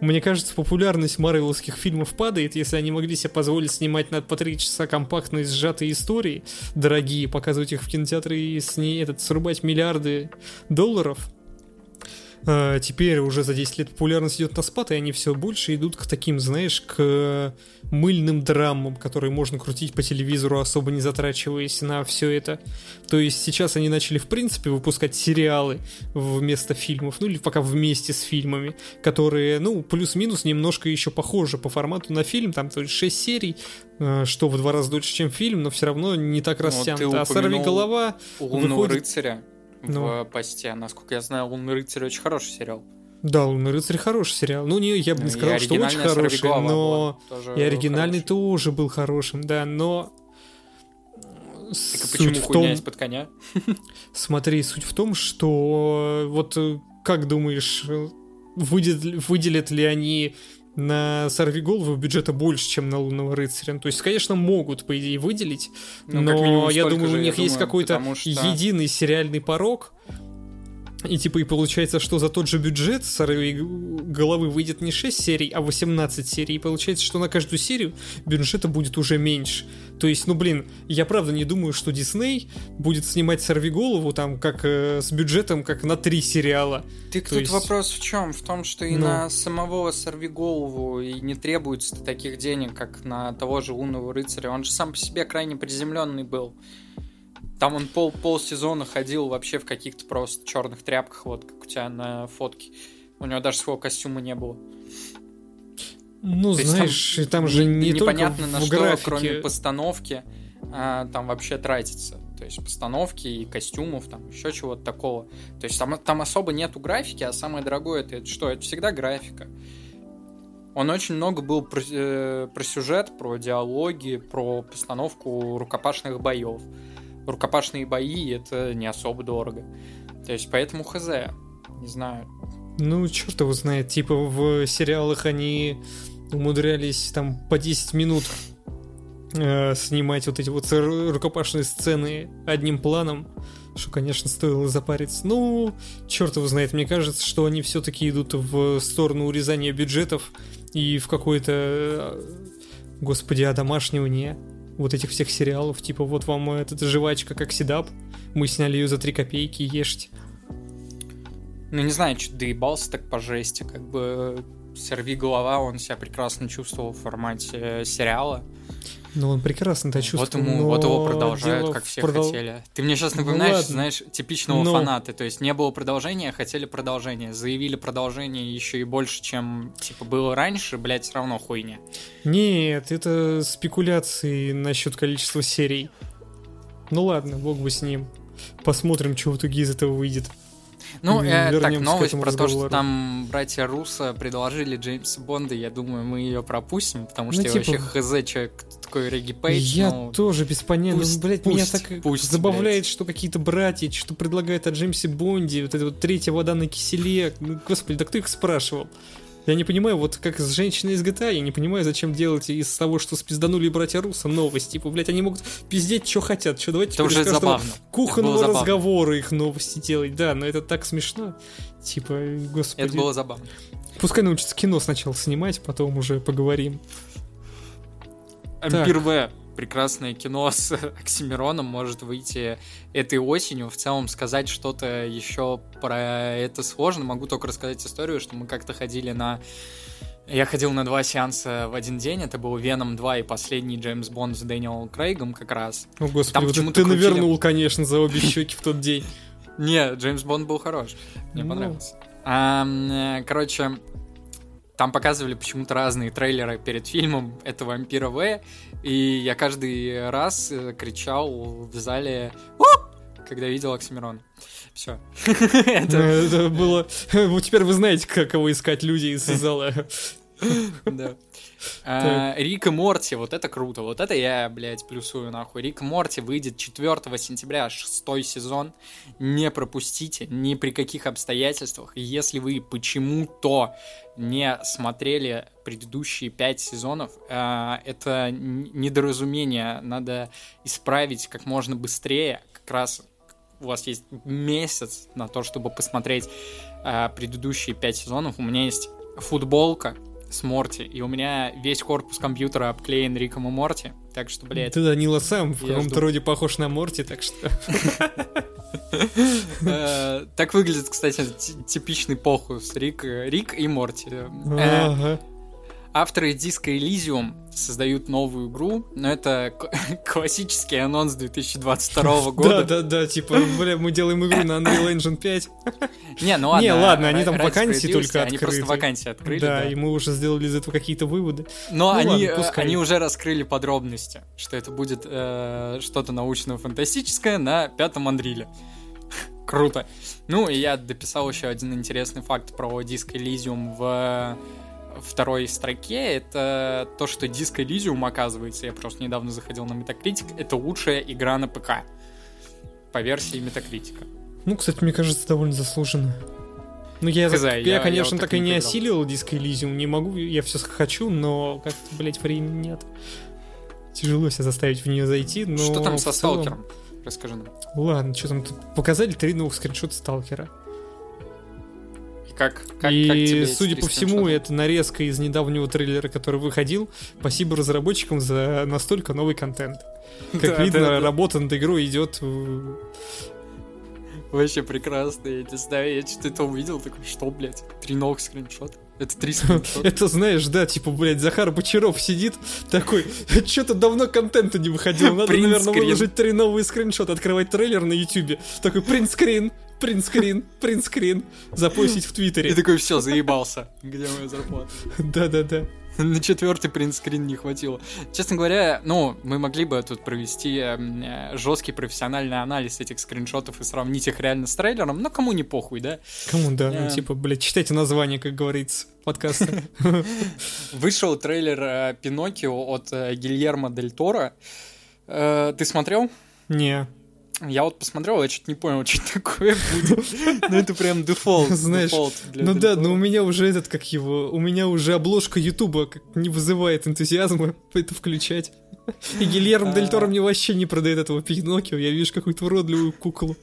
Speaker 2: Мне кажется, популярность марвеловских фильмов падает, если они могли себе позволить снимать на по три часа компактные сжатые истории, дорогие, показывать их в кинотеатре и с ней этот срубать миллиарды долларов. А, теперь уже за 10 лет популярность идет на спад, и они все больше идут к таким, знаешь, к мыльным драмам, которые можно крутить по телевизору, особо не затрачиваясь на все это. То есть сейчас они начали, в принципе, выпускать сериалы вместо фильмов, ну или пока вместе с фильмами, которые, ну, плюс-минус немножко еще похожи по формату на фильм, там то есть 6 серий, э, что в два раза дольше, чем фильм, но все равно не так
Speaker 1: Ну,
Speaker 2: растянуто. А «Сорви голова»
Speaker 1: У Лунного
Speaker 2: выходит-
Speaker 1: рыцаря в
Speaker 2: Ну.
Speaker 1: посте. Насколько я знаю, Лунный рыцарь очень хороший сериал.
Speaker 2: Да, «Лунный рыцарь» хороший сериал. Ну, не, я бы
Speaker 1: Ну,
Speaker 2: не
Speaker 1: и
Speaker 2: сказал, что очень хороший, но... И оригинальный
Speaker 1: хороший.
Speaker 2: тоже был хорошим, да, но...
Speaker 1: Так
Speaker 2: Суть
Speaker 1: почему
Speaker 2: в том,
Speaker 1: из-под коня?
Speaker 2: смотри, суть в том, что вот э, как думаешь, э, выделят, выделят ли они на сорви голову бюджета больше, чем на лунного рыцаря? То есть, конечно, могут, по идее, выделить,
Speaker 1: Ну,
Speaker 2: но
Speaker 1: минимум
Speaker 2: я думаю,
Speaker 1: же,
Speaker 2: у
Speaker 1: я
Speaker 2: них есть какой-то
Speaker 1: что-
Speaker 2: единый сериальный порог. И типа и получается, что за тот же бюджет сорви головы выйдет не 6 серий, а 18 серий. И получается, что на каждую серию бюджета будет уже меньше. То есть, ну блин, я правда не думаю, что Дисней будет снимать сорви голову там как э, с бюджетом как на три сериала.
Speaker 1: Так
Speaker 2: То
Speaker 1: тут
Speaker 2: есть-
Speaker 1: вопрос в чем? В том, что и
Speaker 2: Ну.
Speaker 1: на самого сорвиголову и не требуется таких денег, как на того же лунного рыцаря. Он же сам по себе крайне приземленный был. Там он пол, пол сезона ходил вообще в каких-то просто черных тряпках, вот как у тебя на фотке. У него даже своего костюма не было.
Speaker 2: Ну,
Speaker 1: То
Speaker 2: знаешь, и там, же не
Speaker 1: непонятно на что,
Speaker 2: графике.
Speaker 1: кроме постановки, а, там вообще тратится. То есть постановки и костюмов, там еще чего-то такого. То есть там, там особо нету графики, а самое дорогое это, это что? Это всегда графика. Он очень много был про, э, про сюжет, про диалоги, про постановку рукопашных боев. Рукопашные бои это не особо дорого. То есть поэтому хз. Не знаю.
Speaker 2: Ну, черт его знает, типа в сериалах они умудрялись там по 10 минут э, снимать вот эти вот ру- рукопашные сцены одним планом, что, конечно, стоило запариться. Ну, черт его знает, мне кажется, что они все-таки идут в сторону урезания бюджетов и в какое-то, э, господи, одомашнивание вот этих всех сериалов, типа вот вам эта жвачка как седап, мы сняли ее за 3 копейки, ешьте.
Speaker 1: Ну, не знаю, что доебался так по жести. Как бы сорви голова, он себя прекрасно чувствовал в формате э, сериала.
Speaker 2: Ну, он прекрасно это
Speaker 1: Вот,
Speaker 2: чувствует.
Speaker 1: ему,
Speaker 2: но
Speaker 1: вот его продолжают,
Speaker 2: дело
Speaker 1: как все
Speaker 2: продол-
Speaker 1: хотели. Ты мне сейчас
Speaker 2: Ну
Speaker 1: напоминаешь,
Speaker 2: ладно.
Speaker 1: знаешь, типичного
Speaker 2: Но-
Speaker 1: фаната. То есть не было продолжения, а хотели продолжение. Заявили продолжение еще и больше, чем типа было раньше, блять, все равно хуйня.
Speaker 2: Нет, это спекуляции насчет количества серий. Ну ладно, бог бы с ним. Посмотрим, что в итоге из этого выйдет.
Speaker 1: Ну, э, так, новость про то, что
Speaker 2: разговору.
Speaker 1: там братья Руссо предложили Джеймса Бонда, я думаю, мы ее пропустим, потому
Speaker 2: Ну,
Speaker 1: что я
Speaker 2: типа-
Speaker 1: вообще хз, человек такой Регги Пейдж.
Speaker 2: Я
Speaker 1: ну,
Speaker 2: тоже без понятия.
Speaker 1: пусть-
Speaker 2: ну, блядь, меня
Speaker 1: пусть,
Speaker 2: так
Speaker 1: пусть,
Speaker 2: забавляет,
Speaker 1: блядь.
Speaker 2: что какие-то братья, что предлагают о Джеймсе Бонде, вот эта вот третья вода на киселе. Ну, господи, да кто их спрашивал? Я не понимаю, вот как с женщиной из GTA, я не понимаю, зачем делать из того, что спизданули братья Руса новости. Типа, блядь, они могут пиздеть, что хотят. Что давайте
Speaker 1: Это уже забавно.
Speaker 2: кухонного
Speaker 1: Это было
Speaker 2: разговора их новости делать. Да, но это так смешно. Типа, господи.
Speaker 1: Это было забавно.
Speaker 2: Пускай научатся кино сначала снимать, потом уже поговорим.
Speaker 1: Ампир В. Прекрасное кино с Оксимироном может выйти этой осенью. В целом сказать что-то еще про это сложно. Могу только рассказать историю, что мы как-то ходили на... Я ходил на два сеанса в один день. Это был Веном 2 и последний Джеймс Бонд с Дэниелом Крейгом как раз.
Speaker 2: О, господи,
Speaker 1: Там
Speaker 2: вот ты
Speaker 1: крутили-
Speaker 2: навернул, конечно, за обе щеки в тот день.
Speaker 1: Не, Джеймс Бонд был хорош. Мне
Speaker 2: Ну.
Speaker 1: понравился. Э, короче, там показывали почему-то разные трейлеры перед фильмом этого Ампира В. И я каждый раз э, кричал в зале когда видел Оксимирон. Все.
Speaker 2: Ну,
Speaker 1: Это,
Speaker 2: было... Вот теперь вы знаете, как кого искать люди из зала.
Speaker 1: да. А, Рик и Морти, вот это круто. Вот это я, блядь, плюсую нахуй. Рик и Морти выйдет 4 сентября, шестой сезон. Не пропустите ни при каких обстоятельствах. Если вы почему-то не смотрели предыдущие пять сезонов, а, это недоразумение. Надо исправить как можно быстрее. Как раз у вас есть месяц на то, чтобы посмотреть а, предыдущие пять сезонов. У меня есть футболка с Морти, и у меня весь корпус компьютера обклеен Риком и Морти. Так что, блядь,
Speaker 2: Ты, Данила, сам в каком-то роде похож на Морти, так что...
Speaker 1: э, так выглядит, кстати, ти- типичный похус Рик, э, Рик и Морти. Авторы Disco Elysium создают новую игру, но это классический анонс 2022 года.
Speaker 2: Да-да-да, типа, бля, мы делаем игру на Unreal Engine 5.
Speaker 1: Не, ну ладно.
Speaker 2: Не, ладно, они там вакансии только
Speaker 1: Они просто вакансии открыли,
Speaker 2: Да,
Speaker 1: да.
Speaker 2: и мы уже сделали из этого какие-то выводы.
Speaker 1: Но
Speaker 2: Ну
Speaker 1: они, э, они уже раскрыли подробности, что это будет э, что-то научно-фантастическое на пятом Андриле. Круто. Ну, и я дописал еще один интересный факт про Disco Elysium в второй строке. Это то, что Disco Elysium, оказывается, я просто недавно заходил на Metacritic, это лучшая игра на ПК. По версии Метакритика.
Speaker 2: Ну, кстати, мне кажется, довольно заслуженно. Ну, я,
Speaker 1: Хз,
Speaker 2: я,
Speaker 1: я- я
Speaker 2: конечно,
Speaker 1: вот
Speaker 2: так
Speaker 1: так
Speaker 2: и
Speaker 1: не
Speaker 2: не осилил Disco Elysium, не могу, я все хочу, но как-то, блять, времени нет. Тяжело себя заставить в нее зайти, но...
Speaker 1: что там со
Speaker 2: целом-
Speaker 1: Сталкером? Расскажи нам.
Speaker 2: Ладно, что там, тут показали три новых скриншота Сталкера.
Speaker 1: И как, как, как
Speaker 2: и,
Speaker 1: тебе эти
Speaker 2: судя по всему, это нарезка из недавнего трейлера, который выходил. Спасибо разработчикам за настолько новый контент. Как
Speaker 1: Да,
Speaker 2: видно,
Speaker 1: да, да.
Speaker 2: работа над игрой идет
Speaker 1: Вообще прекрасно, я не знаю, я что-то это увидел, такой, что, блядь, три новых скриншота? Это три скриншота?
Speaker 2: Это знаешь, да, типа, блядь, Захар Бочаров сидит такой, что-то давно контента не выходило, надо,
Speaker 1: Принт
Speaker 2: наверное,
Speaker 1: скрин.
Speaker 2: выложить три новые скриншота, открывать трейлер на ютубе, такой, принт-скрин, принт-скрин, принт-скрин, запостить в
Speaker 1: И
Speaker 2: твиттере.
Speaker 1: такой, все, заебался. Где моя зарплата?
Speaker 2: Да-да-да.
Speaker 1: На четвертый принтскрин не хватило. Честно говоря, ну, мы могли бы тут провести эм, э, жесткий профессиональный анализ этих скриншотов и сравнить их реально с трейлером, но кому не похуй, да?
Speaker 2: Кому, да, ну,
Speaker 1: Э.
Speaker 2: типа, блядь, читайте название, как говорится, подкаста.
Speaker 1: Вышел трейлер э, Пиноккио от э, Гильермо Дель Торо. Ты смотрел?
Speaker 2: Не,
Speaker 1: Я вот посмотрел, я что-то не понял, что это такое будет. Ну, это прям дефолт.
Speaker 2: Знаешь,
Speaker 1: дефолт
Speaker 2: ну да, но у меня уже этот, как его, у меня уже обложка Ютуба не вызывает энтузиазма это включать. И Гильермо Дель Торо мне вообще не продает этого Пиноккио, я вижу какую-то уродливую куклу.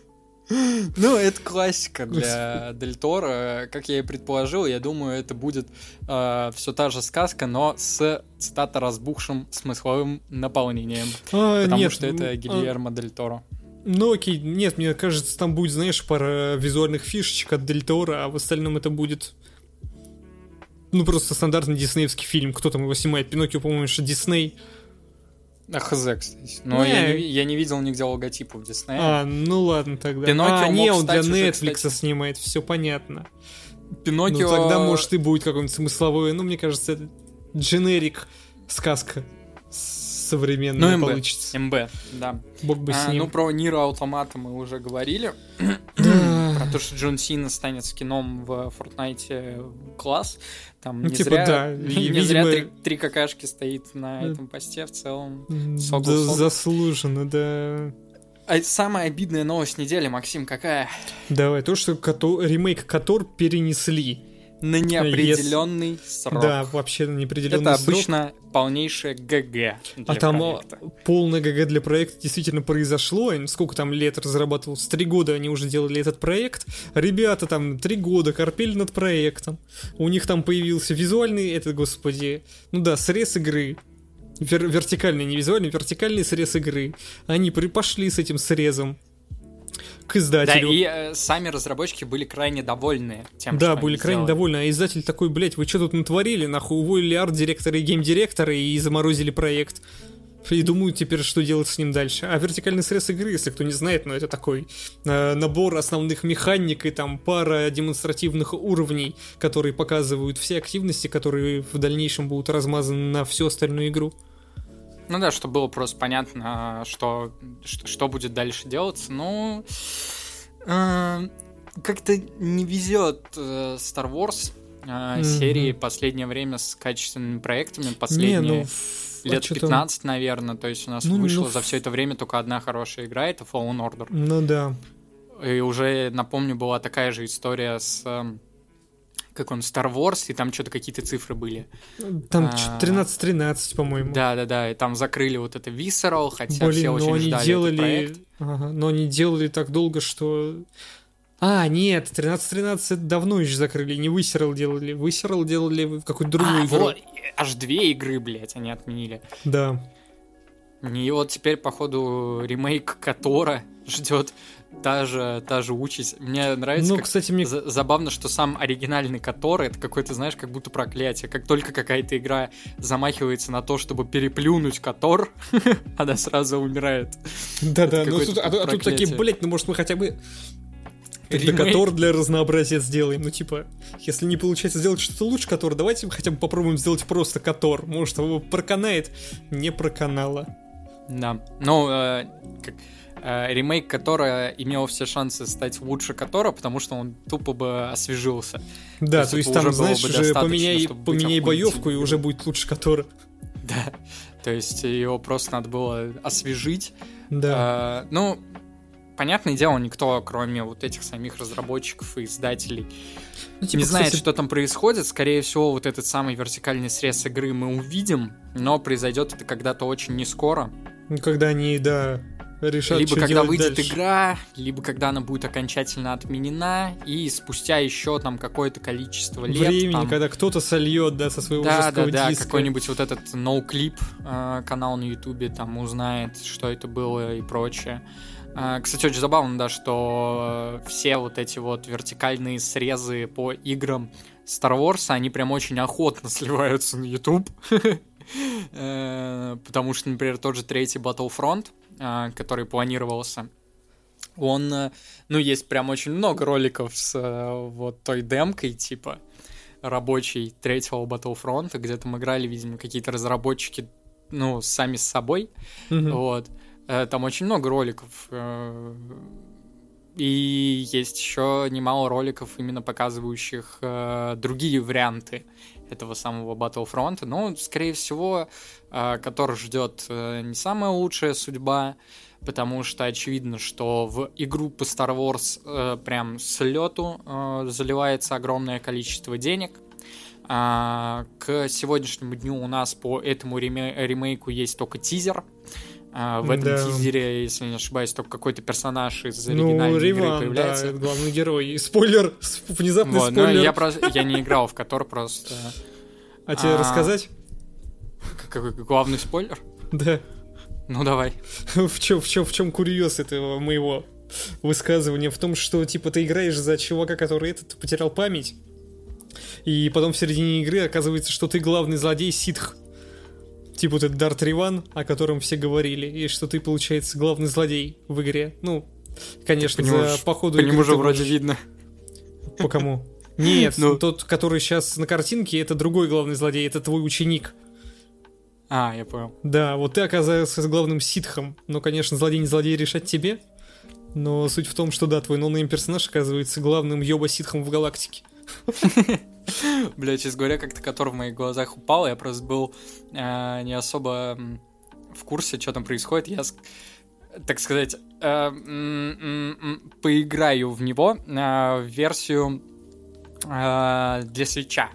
Speaker 1: Ну, это классика для Дель Торо. Как я и предположил, я думаю, это будет все та же сказка, но с цитата разбухшим смысловым наполнением.
Speaker 2: А,
Speaker 1: Потому
Speaker 2: нет,
Speaker 1: что это
Speaker 2: а,
Speaker 1: Гильермо Дель Торо.
Speaker 2: Ну окей, нет, мне кажется, там будет, знаешь, пара визуальных фишечек от Дель Торо, а в остальном это будет... Ну, просто стандартный диснеевский фильм. Кто там его снимает? Пиноккио, по-моему, что Дисней.
Speaker 1: А хз, кстати. Но я,
Speaker 2: Не.
Speaker 1: не, ви- я не видел нигде логотипов Диснея.
Speaker 2: А, ну ладно тогда.
Speaker 1: Пиноккио
Speaker 2: а, не, он для
Speaker 1: уже,
Speaker 2: Netflix
Speaker 1: кстати.
Speaker 2: снимает, все понятно.
Speaker 1: Пиноккио...
Speaker 2: Ну тогда, может, и будет какой-нибудь смысловой, ну, мне кажется, это дженерик сказка современная
Speaker 1: Ну, МБ.
Speaker 2: получится.
Speaker 1: МБ, да.
Speaker 2: Бог бы с
Speaker 1: А,
Speaker 2: ним.
Speaker 1: ну, про Нира Автомата мы уже говорили. Про то, что Джон Сина станет скином в Fortnite класс. Там
Speaker 2: Ну,
Speaker 1: не
Speaker 2: типа,
Speaker 1: зря,
Speaker 2: да,
Speaker 1: не
Speaker 2: видимо-
Speaker 1: зря три, три какашки стоит на этом посте в целом. Согл,
Speaker 2: да,
Speaker 1: согл.
Speaker 2: заслуженно, да.
Speaker 1: А самая обидная новость недели, Максим, какая?
Speaker 2: Давай, то, что кото- ремейк Котор перенесли.
Speaker 1: На неопределенный yes. срок.
Speaker 2: Да, вообще на неопределенный
Speaker 1: Это
Speaker 2: срок.
Speaker 1: обычно полнейшее ГГ.
Speaker 2: а там проекта. полное ГГ для проекта действительно произошло. Сколько там лет разрабатывалось? Три года они уже делали этот проект. Ребята там три года корпели над проектом. У них там появился визуальный, это, господи, ну да, срез игры. Вер вертикальный, не визуальный, вертикальный срез игры. Они пошли с этим срезом к издателю.
Speaker 1: Да, и э, сами разработчики были крайне довольны тем,
Speaker 2: Да,
Speaker 1: что
Speaker 2: были крайне
Speaker 1: сделали.
Speaker 2: довольны. А издатель такой, блядь, вы что тут натворили? Нахуй уволили арт-директора и гейм-директора и заморозили проект. И думаю теперь, что делать с ним дальше. А вертикальный срез игры, если кто не знает, ну это такой э, набор основных механик и там пара демонстративных уровней, которые показывают все активности, которые в дальнейшем будут размазаны на всю остальную игру.
Speaker 1: Ну да, чтобы было просто понятно, что, что, что будет дальше делаться. Ну, э, как-то не везет э, Star Wars э, mm-hmm. серии последнее время с качественными проектами. Последние не, ну, лет а 15, наверное. То есть у нас ну, вышло ну, за все это время только одна хорошая игра, это Fallen Order.
Speaker 2: Ну да.
Speaker 1: И уже, напомню, была такая же история с как он, Star Wars, и там что-то какие-то цифры были.
Speaker 2: Там 13-13, по-моему.
Speaker 1: Да-да-да, и там закрыли вот это Visceral, хотя Блин, все очень ждали
Speaker 2: делали...
Speaker 1: этот проект.
Speaker 2: Ага, но они делали так долго, что... А, нет, 13-13 давно еще закрыли, не Visceral делали. Visceral делали какую-то другую а, игру. Вот,
Speaker 1: аж две игры, блядь, они отменили.
Speaker 2: Да.
Speaker 1: И вот теперь, походу, ремейк Котора ждет та же, та же участь. Мне нравится,
Speaker 2: ну,
Speaker 1: как
Speaker 2: кстати, мне...
Speaker 1: забавно, что сам оригинальный Котор это какой-то, знаешь, как будто проклятие. Как только какая-то игра замахивается на то, чтобы переплюнуть Котор, она сразу умирает.
Speaker 2: Да-да, ну тут, а, а тут такие, блять, ну может мы хотя бы Котор для разнообразия сделаем. Ну, типа, если не получается сделать что-то лучше Котор, давайте хотя бы попробуем сделать просто Котор. Может, его проканает? Не проканало.
Speaker 1: Да. Ну, э, как, ремейк которого имел все шансы стать лучше Котора, потому что он тупо бы освежился.
Speaker 2: Да, то есть, то есть там, знаешь, уже поменяй, поменяй боевку, и уже будет лучше Котора.
Speaker 1: Да, то есть его просто надо было освежить.
Speaker 2: Да.
Speaker 1: Э, ну, понятное дело, никто, кроме вот этих самих разработчиков и издателей, ну, типа, не знает, кстати... что там происходит. Скорее всего, вот этот самый вертикальный срез игры мы увидим, но произойдет это когда-то очень не скоро.
Speaker 2: Ну, когда они, да, решат,
Speaker 1: Либо когда выйдет
Speaker 2: дальше.
Speaker 1: игра, либо когда она будет окончательно отменена, и спустя еще там какое-то количество лет.
Speaker 2: Времени,
Speaker 1: там...
Speaker 2: когда кто-то сольет, да, со своего
Speaker 1: да,
Speaker 2: жесткого
Speaker 1: да,
Speaker 2: диска.
Speaker 1: Да, какой-нибудь вот этот ноуклип э, канал на ютубе там узнает, что это было и прочее. Э, кстати, очень забавно, да, что э, все вот эти вот вертикальные срезы по играм Star Wars, они прям очень охотно сливаются на YouTube. Э, потому что, например, тот же третий Battlefront, э, который планировался, он, э, ну, есть прям очень много роликов с вот той демкой, типа, рабочей третьего Battlefront, где там играли, видимо, какие-то разработчики, ну, сами с собой, mm-hmm. вот. Там очень много роликов, и есть еще немало роликов, именно показывающих другие варианты этого самого Battlefront. Но, скорее всего, э, который ждет э, не самая лучшая судьба, потому что очевидно, что в игру по Star Wars э, прям с лету заливается огромное количество денег. А, к сегодняшнему дню у нас по этому ремейку есть только тизер. А, в этом да. тизере, если не ошибаюсь, только какой-то персонаж из ну, оригинальной ну, Риван, игры появляется.
Speaker 2: Да, главный герой. Спойлер, внезапный вот, спойлер.
Speaker 1: Я, просто, я не играл в который просто.
Speaker 2: А тебе а... рассказать?
Speaker 1: Какой главный спойлер?
Speaker 2: Да.
Speaker 1: Ну давай.
Speaker 2: в чем, в чем, в чем курьез этого моего высказывания? В том, что типа ты играешь за чувака, который этот потерял память, и потом в середине игры оказывается, что ты главный злодей ситх. Типа вот этот Дарт Риван, о котором все говорили, и что ты, получается, главный злодей в игре. Ну, конечно, по за, по ходу
Speaker 1: По нему же вроде видно.
Speaker 2: По кому? Нет, ну... тот, который сейчас на картинке, это другой главный злодей, это твой ученик.
Speaker 1: А, я понял.
Speaker 2: Да, вот ты оказался с главным ситхом. Но, конечно, злодей не злодей решать тебе. Но суть в том, что да, твой noname персонаж оказывается главным ёба ситхом в галактике.
Speaker 1: Бля, честно говоря, как-то KOTOR в моих глазах упал, я просто был э, не особо в курсе, что там происходит. Я, так сказать, э, поиграю в него, э, в версию э, для свеча,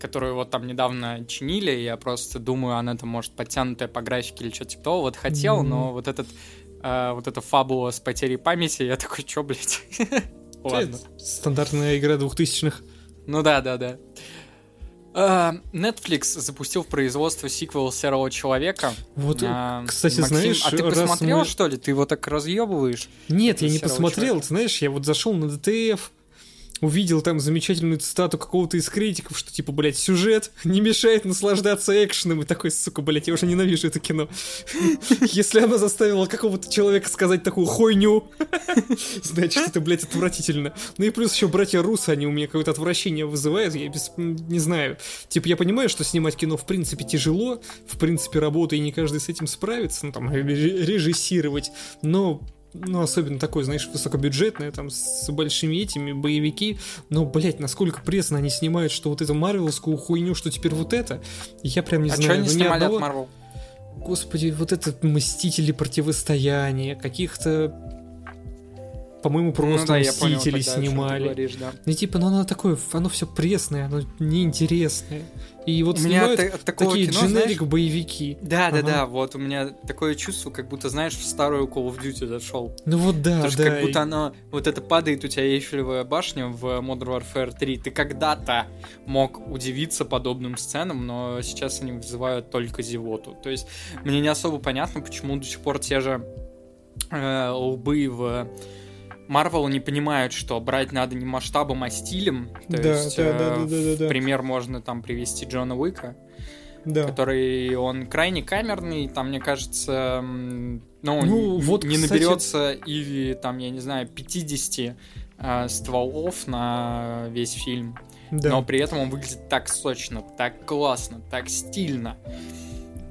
Speaker 1: которую вот там недавно чинили, я просто думаю, она там может подтянутая по графике или что-то типа того, вот хотел,
Speaker 2: Мгм.
Speaker 1: но вот этот э, вот эта фабула с потерей памяти, я такой, чё, блядь? Ладно.
Speaker 2: Стандартная игра двухтысячных.
Speaker 1: Ну да, да, да. А, Netflix запустил в производство сиквел Серого Человека.
Speaker 2: Вот,
Speaker 1: А,
Speaker 2: кстати,
Speaker 1: Максим,
Speaker 2: знаешь,
Speaker 1: а ты посмотрел,
Speaker 2: мы-
Speaker 1: что ли? Ты его так разъебываешь?
Speaker 2: Нет, я не посмотрел,
Speaker 1: человека.
Speaker 2: знаешь, я вот зашел на ДТФ, увидел там замечательную цитату какого-то из критиков, что типа, блядь, сюжет не мешает наслаждаться экшеном, и такой, сука, блядь, я уже ненавижу это кино. Если она заставила какого-то человека сказать такую хуйню, значит, это, блядь, отвратительно. Ну и плюс еще братья Русы, они у меня какое-то отвращение вызывают, я без, не знаю. Типа, я понимаю, что снимать кино в принципе тяжело, в принципе работа, и не каждый с этим справится, ну там, ре- режиссировать, но ну, особенно такое, знаешь, высокобюджетное, там, с большими этими, боевики, но, блядь, насколько пресно они снимают, что вот эту марвелскую хуйню, что теперь вот это, я прям не
Speaker 1: а что
Speaker 2: знаю,
Speaker 1: они
Speaker 2: ну, ни
Speaker 1: снимали
Speaker 2: одного-
Speaker 1: от Марвел?
Speaker 2: Господи, вот это Мстители. Противостояние, каких-то, по-моему, просто
Speaker 1: Ну да, понял
Speaker 2: Мстители
Speaker 1: ты
Speaker 2: снимали.
Speaker 1: говоришь, да.
Speaker 2: Ну, типа, ну оно такое, оно все пресное, оно неинтересное. И вот
Speaker 1: У меня
Speaker 2: снимают
Speaker 1: от такого
Speaker 2: такие
Speaker 1: кино, знаешь,
Speaker 2: дженерик боевики.
Speaker 1: Да, да,
Speaker 2: Ага.
Speaker 1: да, вот у меня такое чувство, как будто, знаешь, в старую Call of Duty зашел.
Speaker 2: Ну вот да,
Speaker 1: Потому что
Speaker 2: да.
Speaker 1: как
Speaker 2: и-
Speaker 1: будто оно, вот это падает у тебя Эйфелевая башня в Modern Warfare 3. Ты когда-то мог удивиться подобным сценам, но сейчас они вызывают только зевоту. То есть мне не особо понятно, почему до сих пор те же э, лбы в Marvel не понимают, что брать надо не масштабом, а стилем. То
Speaker 2: Да,
Speaker 1: есть,
Speaker 2: да,
Speaker 1: э,
Speaker 2: да, да, да, да, да.
Speaker 1: пример можно там привести Джона Уика,
Speaker 2: Да.
Speaker 1: который он крайне камерный, там, мне кажется, ну,
Speaker 2: Ну, вот,
Speaker 1: не
Speaker 2: кстати-
Speaker 1: наберется или там, я не знаю, 50 э, стволов на весь фильм,
Speaker 2: да.
Speaker 1: но при этом он выглядит так сочно, так классно, так стильно.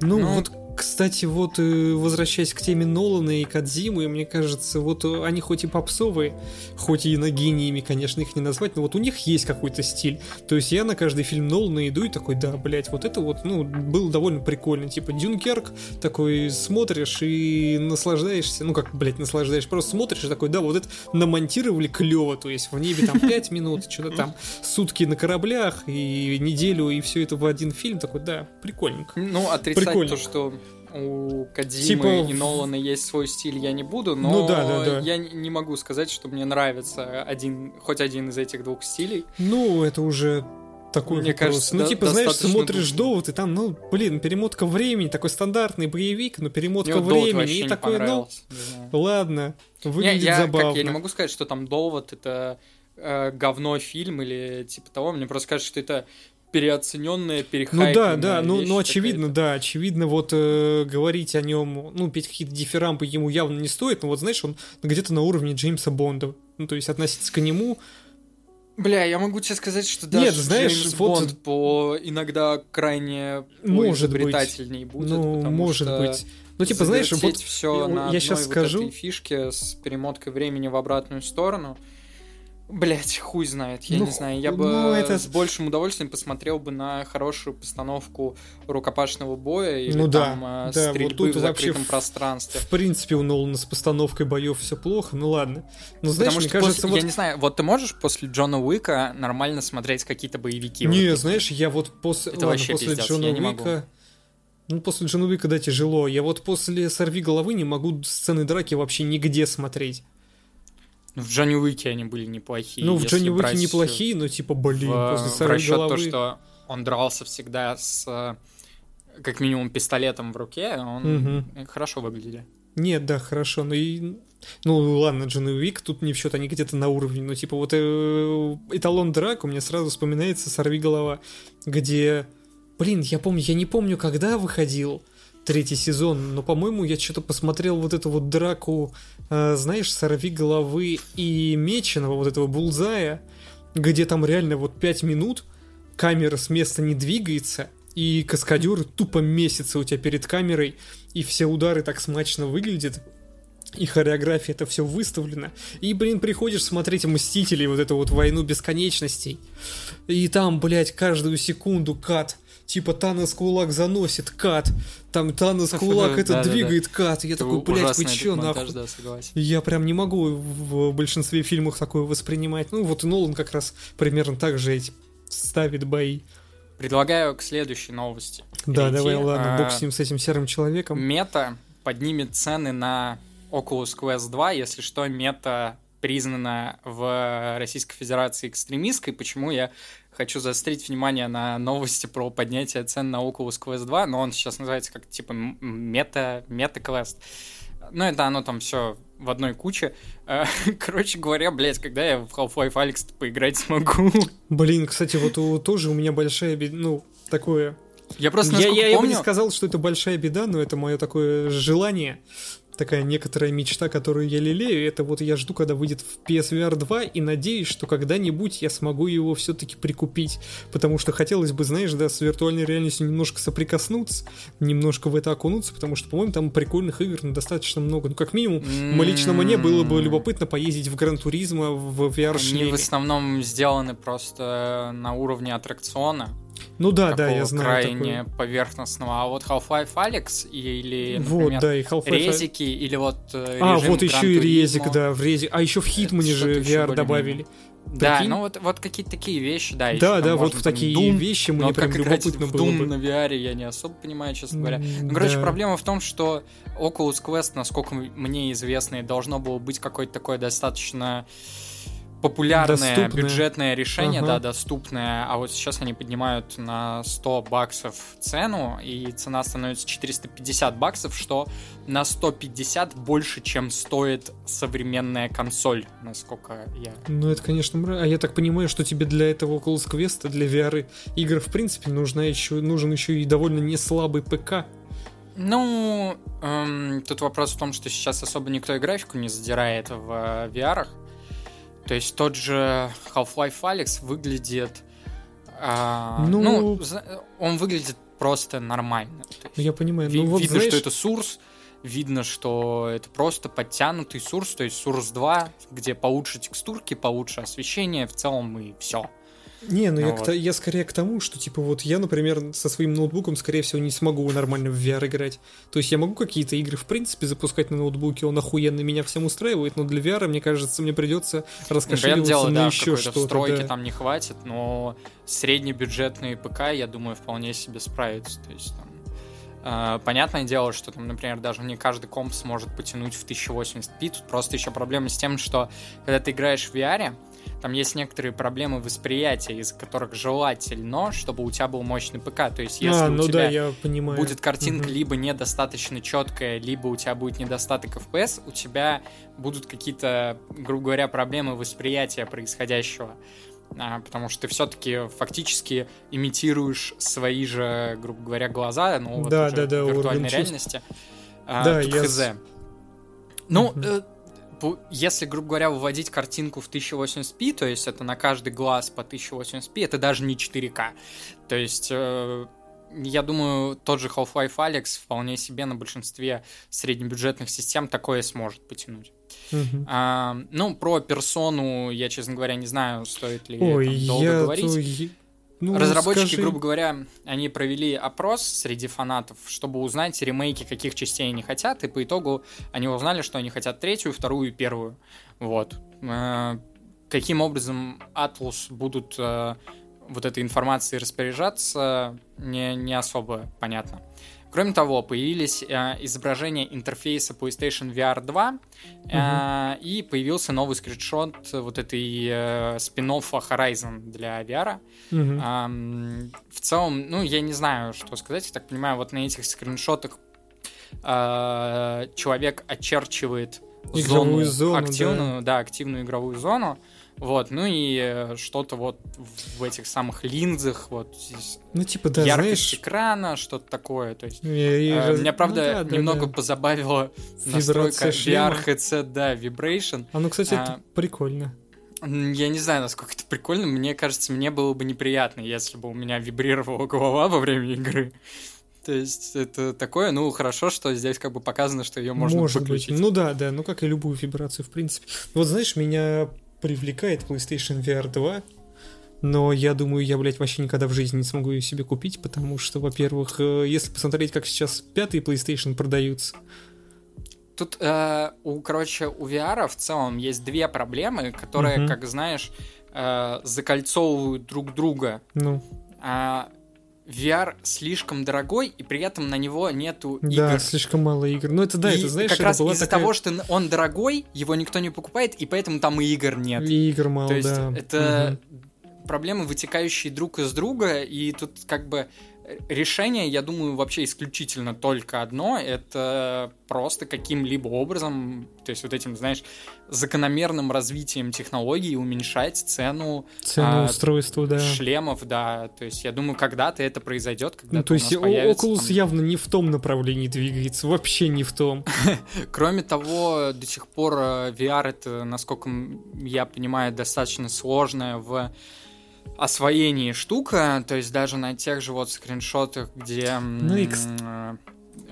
Speaker 2: Ну,
Speaker 1: Ну,
Speaker 2: вот, кстати, вот э, возвращаясь к теме Нолана и Кадзимы, мне кажется, вот э, они хоть и попсовые, хоть и на гениями, конечно, их не назвать, но вот у них есть какой-то стиль. То есть я на каждый фильм Нолана иду и такой, да, блядь, вот это вот, ну, было довольно прикольно. Типа Дюнкерк, такой смотришь и наслаждаешься, ну, как, блядь, наслаждаешь, просто смотришь и такой, да, вот это намонтировали клево, то есть в небе там 5 минут, что-то там сутки на кораблях и неделю, и все это в один фильм, такой, да, прикольненько.
Speaker 1: Ну, отрицать то, что у Кадзимы
Speaker 2: Типа
Speaker 1: и Нолана есть свой стиль, я не буду, но
Speaker 2: Ну да, да, да.
Speaker 1: я не- не могу сказать, что мне нравится один, хоть один из этих двух стилей.
Speaker 2: Ну, это уже такой
Speaker 1: Мне
Speaker 2: вопрос.
Speaker 1: кажется,
Speaker 2: ну,
Speaker 1: да-
Speaker 2: типа, знаешь, смотришь
Speaker 1: душно.
Speaker 2: довод, и там, ну, блин, перемотка времени, такой стандартный боевик, но перемотка
Speaker 1: Мне
Speaker 2: времени, и
Speaker 1: не
Speaker 2: такой, ну,
Speaker 1: не знаю.
Speaker 2: ладно,
Speaker 1: Не,
Speaker 2: выглядит
Speaker 1: я,
Speaker 2: забавно.
Speaker 1: Как, я не могу сказать, что там довод это э, говно фильм или типа того. Мне просто кажется, что это переоцененная,
Speaker 2: Ну
Speaker 1: перехайпленная
Speaker 2: да, да, ну, ну очевидно, да, очевидно, вот э, говорить о нем, ну, петь какие-то дифирамбы ему явно не стоит, но вот знаешь, он где-то на уровне Джеймса Бонда. Ну, то есть относиться к нему.
Speaker 1: Бля, я могу тебе сказать, что даже
Speaker 2: Нет, знаешь,
Speaker 1: Джеймс
Speaker 2: вот-
Speaker 1: Бонд по иногда крайне
Speaker 2: Может быть.
Speaker 1: изобретательней будет.
Speaker 2: ну,
Speaker 1: потому
Speaker 2: может
Speaker 1: что
Speaker 2: быть. Ну, типа, знаешь, вот
Speaker 1: все
Speaker 2: я-
Speaker 1: на
Speaker 2: я
Speaker 1: одной
Speaker 2: щас
Speaker 1: вот
Speaker 2: скажу.
Speaker 1: этой фишке с перемоткой времени в обратную сторону. Блять, хуй знает, я
Speaker 2: Ну,
Speaker 1: не знаю. Я
Speaker 2: ху-
Speaker 1: бы
Speaker 2: ну, это-
Speaker 1: с большим удовольствием посмотрел бы на хорошую постановку рукопашного боя или
Speaker 2: Ну да,
Speaker 1: там э,
Speaker 2: да, вот
Speaker 1: стрельбы
Speaker 2: тут
Speaker 1: в
Speaker 2: вообще
Speaker 1: закрытом
Speaker 2: в-
Speaker 1: пространстве.
Speaker 2: в принципе у Нолана с постановкой боев все плохо, ну ладно. Ну, знаешь,
Speaker 1: Потому
Speaker 2: мне
Speaker 1: что
Speaker 2: кажется,
Speaker 1: после-
Speaker 2: вот
Speaker 1: я не знаю, вот ты можешь после Джона Уика нормально смотреть какие-то боевики?
Speaker 2: Не,
Speaker 1: Вот
Speaker 2: знаешь, я вот после,
Speaker 1: Это
Speaker 2: ладно,
Speaker 1: вообще
Speaker 2: после
Speaker 1: пиздец,
Speaker 2: Джона
Speaker 1: не могу.
Speaker 2: Уика... Ну, после Джона Уика, да, тяжело. Я вот после «Сорви головы» не могу сцены драки вообще нигде смотреть.
Speaker 1: Ну, В Джонни Уике они были неплохие.
Speaker 2: ну, в Джонни Уике неплохие, но типа, блин,
Speaker 1: в,
Speaker 2: после
Speaker 1: в
Speaker 2: «Сорви
Speaker 1: расчет
Speaker 2: головы».
Speaker 1: то, что он дрался всегда с э, как минимум пистолетом в руке, он
Speaker 2: Мгм.
Speaker 1: хорошо выглядели.
Speaker 2: Нет, да, хорошо, но и... Ну, ладно, Джон Уик тут не в счет, они где-то на уровне. Ну, типа, вот э, эталон драк у меня сразу вспоминается «Сорви голова», где... Блин, я помню, я не помню, когда выходил третий сезон, но, по-моему, я что-то посмотрел вот эту вот драку, э, знаешь, «Сорви головы» и Меченого, вот этого Булзая, где там реально вот пять минут камера с места не двигается, и каскадер тупо месяца у тебя перед камерой, и все удары так смачно выглядят, и хореография это все выставлено. И, блин, приходишь смотреть Мстителей, вот эту вот войну бесконечностей, и там, блядь, каждую секунду кат типа Танос кулак заносит, кат, там Танос кулак это двигает, кат. Я такой, блядь, вы чё, нахуй? Я прям не могу в большинстве фильмов такое воспринимать. Ну, вот и Нолан как раз примерно так же эти ставит бои.
Speaker 1: Предлагаю к следующей новости.
Speaker 2: Да, давай, ладно, бог с ним, с этим серым человеком.
Speaker 1: Мета поднимет цены на Oculus Quest 2, если что, мета признана в Российской Федерации экстремистской. Почему я хочу заострить внимание на новости про поднятие цен на Oculus Quest 2, но он сейчас называется как типа мета, мета Quest. Ну, это оно там все в одной куче. Короче говоря, блядь, когда я в Half-Life Алекс поиграть смогу?
Speaker 2: Блин, кстати, вот у, тоже у меня большая беда, ну, такое...
Speaker 1: Я просто
Speaker 2: я, я, помню... я бы не сказал, что это большая беда, но это мое такое желание такая некоторая мечта, которую я лелею, это вот я жду, когда выйдет в PSVR 2, и надеюсь, что когда-нибудь я смогу его все-таки прикупить, потому что хотелось бы, знаешь, да, с виртуальной реальностью немножко соприкоснуться, немножко в это окунуться, потому что, по-моему, там прикольных игр ну, достаточно много. Ну, как минимум, mm-hmm. лично мне было бы любопытно поездить в Гран Туризма в VR-шлеме.
Speaker 1: Они в основном сделаны просто на уровне аттракциона,
Speaker 2: ну да, да, я знаю.
Speaker 1: крайне такой. поверхностного. А вот Half-Life Alex или, например, вот, да, и Half-Life... резики, или вот
Speaker 2: э, А, вот еще и резик, да, в резик. А еще в Хитмане же VR добавили.
Speaker 1: Да, ну вот, вот какие-то такие вещи, да.
Speaker 2: Да, да, вот в такие Doom, вещи мне прям как любопытно
Speaker 1: в было Doom бы. на VR я не особо понимаю, честно говоря. Ну, короче, да. проблема в том, что Oculus Quest, насколько мне известно, должно было быть какое-то такое достаточно популярное доступное. бюджетное решение, ага. да, доступное, а вот сейчас они поднимают на 100 баксов цену, и цена становится 450 баксов, что на 150 больше, чем стоит современная консоль, насколько я...
Speaker 2: Ну, это, конечно, мра... А я так понимаю, что тебе для этого Oculus Quest, для VR игр, в принципе, нужна еще, нужен еще и довольно не слабый ПК.
Speaker 1: Ну, эм, тут вопрос в том, что сейчас особо никто и графику не задирает в э, VR. То есть тот же Half-Life Alyx выглядит... А, ну... ну, он выглядит просто нормально.
Speaker 2: Ну, я понимаю.
Speaker 1: Ви-
Speaker 2: ну, вот,
Speaker 1: видно,
Speaker 2: знаешь...
Speaker 1: что это Source, видно, что это просто подтянутый Source, то есть Source 2, где получше текстурки, получше освещение, в целом и все.
Speaker 2: Не, ну, ну я, вот. к, я скорее к тому, что, типа, вот я, например, со своим ноутбуком, скорее всего, не смогу нормально в VR играть. То есть я могу какие-то игры, в принципе, запускать на ноутбуке, он охуенно меня всем устраивает, но для VR, мне кажется, мне придется раскошеливаться дело, на да, еще что-то.
Speaker 1: да. там не хватит, но среднебюджетные ПК, я думаю, вполне себе справятся. То есть там Uh, понятное дело, что там, например, даже не каждый комп сможет потянуть в 1080p. Тут просто еще проблема с тем, что когда ты играешь в VR, там есть некоторые проблемы восприятия, из которых желательно, чтобы у тебя был мощный ПК. То есть, если а, ну у тебя да, я понимаю. будет картинка угу. либо недостаточно четкая, либо у тебя будет недостаток FPS, у тебя будут какие-то, грубо говоря, проблемы восприятия происходящего. А, потому что ты все-таки фактически имитируешь свои же, грубо говоря, глаза, ну, вот да, да, да, в виртуальной реальности. А, да, я... хз. Ну, mm если, грубо говоря, выводить картинку в 1080p, то есть это на каждый глаз по 1080p, это даже не 4К. То есть, э, я думаю, тот же Half-Life Alex вполне себе на большинстве среднебюджетных систем такое сможет потянуть. Uh-huh. А, ну, про персону я, честно говоря, не знаю, стоит ли Ой, долго я говорить. То... Ну, Разработчики, скажи... грубо говоря, они провели опрос среди фанатов, чтобы узнать ремейки, каких частей они хотят, и по итогу они узнали, что они хотят третью, вторую и первую. Вот. Э, каким образом Atlus будут э, вот этой информацией распоряжаться, не, не особо понятно. Кроме того, появились э, изображения интерфейса PlayStation VR 2, э, угу. и появился новый скриншот вот этой э, спин Horizon для VR. Угу. Э, в целом, ну, я не знаю, что сказать. Я так понимаю, вот на этих скриншотах э, человек очерчивает
Speaker 2: зону, зону
Speaker 1: активную, да. да, активную игровую зону. Вот, ну и э, что-то вот в этих самых линзах, вот здесь
Speaker 2: ну, типа, да,
Speaker 1: яркость знаешь... экрана, что-то такое. То есть, и, э, Меня, правда, ну, да, немного да. позабавила настройка VR headset, да, vibration.
Speaker 2: А ну, кстати, а, это прикольно.
Speaker 1: Я не знаю, насколько это прикольно. Мне кажется, мне было бы неприятно, если бы у меня вибрировала голова во время игры. То есть это такое, ну, хорошо, что здесь как бы показано, что ее можно Может выключить.
Speaker 2: Быть. Ну да, да, ну как и любую вибрацию, в принципе. Вот знаешь, меня привлекает PlayStation VR 2 Но я думаю, я, блядь, вообще никогда в жизни не смогу ее себе купить, потому что, во-первых, э, если посмотреть, как сейчас пятый PlayStation продаются,
Speaker 1: Тут, э, у, короче, у VR в целом есть две проблемы, которые,
Speaker 2: Мгм.
Speaker 1: как знаешь, э, закольцовывают друг друга.
Speaker 2: ну,
Speaker 1: А, VR слишком дорогой, и при этом на него нету
Speaker 2: да,
Speaker 1: игр.
Speaker 2: слишком мало игр. Ну, это да,
Speaker 1: И
Speaker 2: это, знаешь,
Speaker 1: как
Speaker 2: это
Speaker 1: раз из-за
Speaker 2: такая-
Speaker 1: того, что он дорогой, его никто не покупает, и поэтому там и игр нет.
Speaker 2: И игр мало,
Speaker 1: То есть
Speaker 2: да.
Speaker 1: это проблемы, вытекающие друг из друга, и тут как бы решение, я думаю, вообще исключительно только одно, это просто каким-либо образом, то есть вот этим, знаешь, закономерным развитием технологий уменьшать цену.
Speaker 2: Цену
Speaker 1: а,
Speaker 2: устройства, да.
Speaker 1: шлемов, да, то есть я думаю, когда-то это произойдет, когда
Speaker 2: Ну, то есть
Speaker 1: у нас появится,
Speaker 2: Oculus
Speaker 1: там,
Speaker 2: явно не в том направлении двигается, вообще не в том.
Speaker 1: Кроме того, до сих пор э, VR это, насколько я понимаю, достаточно сложная в освоении штука, то есть даже на тех же вот скриншотах, где
Speaker 2: Ну и
Speaker 1: э,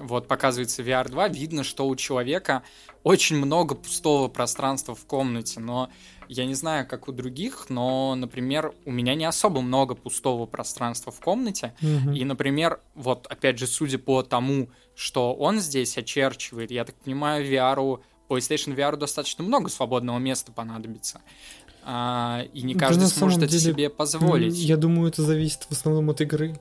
Speaker 1: вот показывается VR 2, видно, что у человека очень много пустого пространства в комнате, но я не знаю, как у других, но, например, у меня не особо много пустого пространства в комнате,
Speaker 2: Мгм.
Speaker 1: и, например, вот опять же, судя по тому, что он здесь очерчивает, я так понимаю, VR, PlayStation VR достаточно много свободного места понадобится. А, и не
Speaker 2: Да
Speaker 1: каждый
Speaker 2: на
Speaker 1: сможет это
Speaker 2: деле,
Speaker 1: себе позволить.
Speaker 2: Я думаю, это зависит в основном от игры.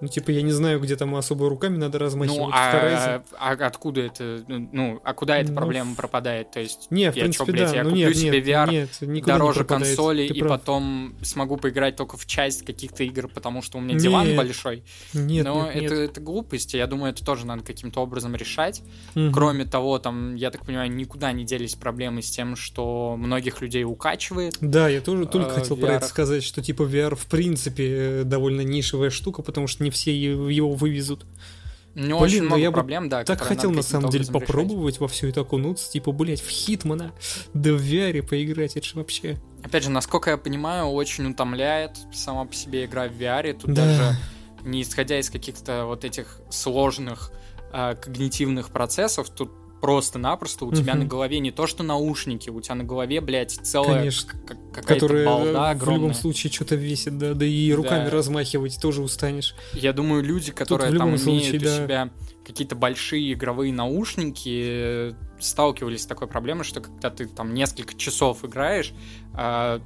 Speaker 2: Ну, типа, я не знаю, где там особо руками надо размахивать.
Speaker 1: Ну, а, а откуда это, ну, а куда эта
Speaker 2: Ну,
Speaker 1: проблема пропадает? То есть,
Speaker 2: Не, в
Speaker 1: я
Speaker 2: принципе,
Speaker 1: чё, блядь,
Speaker 2: да.
Speaker 1: я
Speaker 2: ну,
Speaker 1: куплю
Speaker 2: нет,
Speaker 1: себе
Speaker 2: нет,
Speaker 1: VR
Speaker 2: нет, не
Speaker 1: дороже
Speaker 2: пропадает,
Speaker 1: консоли,
Speaker 2: ты
Speaker 1: и
Speaker 2: прав.
Speaker 1: потом смогу поиграть только в часть каких-то игр, потому что у меня диван
Speaker 2: Нет.
Speaker 1: большой.
Speaker 2: Нет,
Speaker 1: Но
Speaker 2: нет,
Speaker 1: это,
Speaker 2: нет.
Speaker 1: это глупости. Я думаю, это тоже надо каким-то образом решать.
Speaker 2: Мгм.
Speaker 1: Кроме того, там, я так понимаю, никуда не делись проблемы с тем, что многих людей укачивает.
Speaker 2: Да, я тоже только
Speaker 1: э,
Speaker 2: хотел про
Speaker 1: VR.
Speaker 2: это сказать, что типа VR в принципе э, довольно нишевая штука, потому что не все его вывезут.
Speaker 1: У него
Speaker 2: Блин, ну
Speaker 1: много
Speaker 2: я
Speaker 1: проблем, да.
Speaker 2: так хотел на самом деле
Speaker 1: образом решать.
Speaker 2: попробовать во все это окунуться, типа, блять, в Хитмана, да в VR поиграть, это же вообще.
Speaker 1: Опять же, насколько я понимаю, очень утомляет сама по себе игра в VR. Тут
Speaker 2: Да.
Speaker 1: даже не исходя из каких-то вот этих сложных а, когнитивных процессов, тут просто-напросто у тебя на голове не то что наушники, у тебя на голове, блядь, целая
Speaker 2: Конечно.
Speaker 1: какая-то
Speaker 2: Которая
Speaker 1: балда
Speaker 2: в любом случае что-то весит, да, да и руками
Speaker 1: Да.
Speaker 2: размахивать тоже устанешь.
Speaker 1: Я думаю, люди, которые там имеют
Speaker 2: случае,
Speaker 1: у
Speaker 2: да.
Speaker 1: себя какие-то большие игровые наушники, э, сталкивались с такой проблемой, что когда ты там несколько часов играешь, а,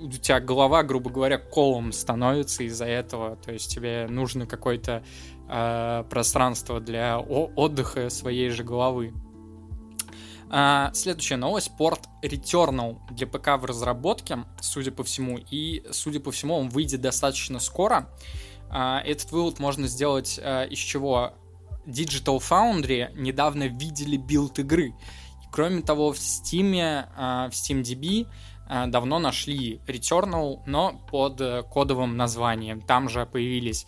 Speaker 1: у тебя голова, грубо говоря, колом становится из-за этого. То есть тебе нужно какое-то а, пространство для отдыха своей же головы. А, следующая новость. Порт Returnal для ПК в разработке, судя по всему. И, судя по всему, он выйдет достаточно скоро. А, этот вывод можно сделать а, из чего? Digital Foundry недавно видели билд игры. И, кроме того, в Steam, а, в SteamDB а, давно нашли Returnal, но под э, кодовым названием. Там же появились,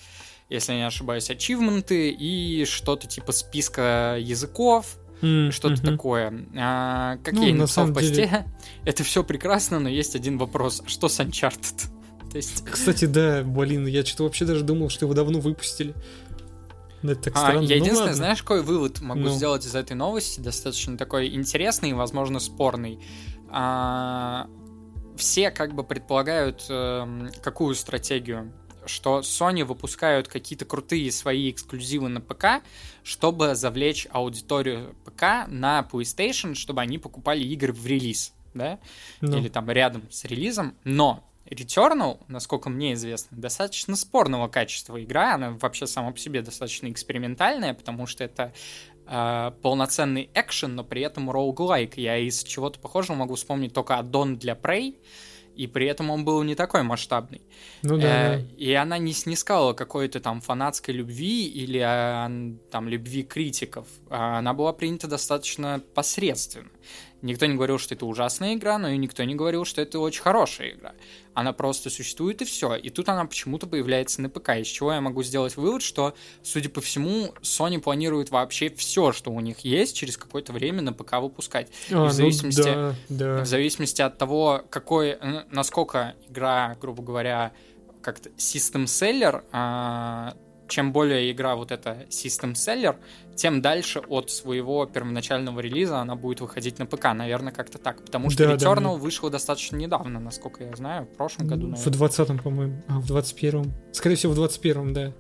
Speaker 1: если я не ошибаюсь, ачивменты и что-то типа списка языков,
Speaker 2: М,
Speaker 1: что-то
Speaker 2: мгм.
Speaker 1: такое. А, как
Speaker 2: Ну,
Speaker 1: я и
Speaker 2: на
Speaker 1: написал в
Speaker 2: самом
Speaker 1: посте,
Speaker 2: деле-
Speaker 1: это все прекрасно, но есть один вопрос. Что с Uncharted? То есть...
Speaker 2: Кстати, да, блин, я что-то вообще даже думал, что его давно выпустили. Это так
Speaker 1: А,
Speaker 2: странно.
Speaker 1: я
Speaker 2: Ну,
Speaker 1: единственное,
Speaker 2: ладно.
Speaker 1: знаешь, какой вывод могу
Speaker 2: Ну.
Speaker 1: сделать из этой новости, достаточно такой интересный и, возможно, спорный. А, все как бы предполагают эм, какую стратегию? Что Sony выпускают какие-то крутые свои эксклюзивы на ПК, чтобы завлечь аудиторию ПК на PlayStation, чтобы они покупали игры в релиз, да?
Speaker 2: Ну.
Speaker 1: или там рядом с релизом, но Returnal, насколько мне известно, достаточно спорного качества игра, она вообще сама по себе достаточно экспериментальная, потому что это э, полноценный экшен, но при этом роуглайк. Я из чего-то похожего могу вспомнить только аддон для Prey, и при этом он был не такой масштабный.
Speaker 2: Ну да.
Speaker 1: Э, И она не снискала какой-то там фанатской любви или э, там любви критиков. А Она была принята достаточно посредственно. Никто не говорил, что это ужасная игра, но и никто не говорил, что это очень хорошая игра. Она просто существует и все. И тут она почему-то появляется на ПК. Из чего я могу сделать вывод, что, судя по всему, Sony планирует вообще все, что у них есть, через какое-то время на ПК выпускать.
Speaker 2: А,
Speaker 1: в
Speaker 2: ну
Speaker 1: зависимости-
Speaker 2: да, да.
Speaker 1: В зависимости от того, какой, насколько игра, грубо говоря, как-то систем селлер, чем более игра вот эта system seller, тем дальше от своего первоначального релиза она будет выходить на ПК, наверное, как-то так. Потому что да, Returnal да, вышло достаточно недавно, насколько я знаю, в прошлом году,
Speaker 2: наверное. В 20-м, по-моему, а, в 21-м. Скорее всего, в 21-м, да.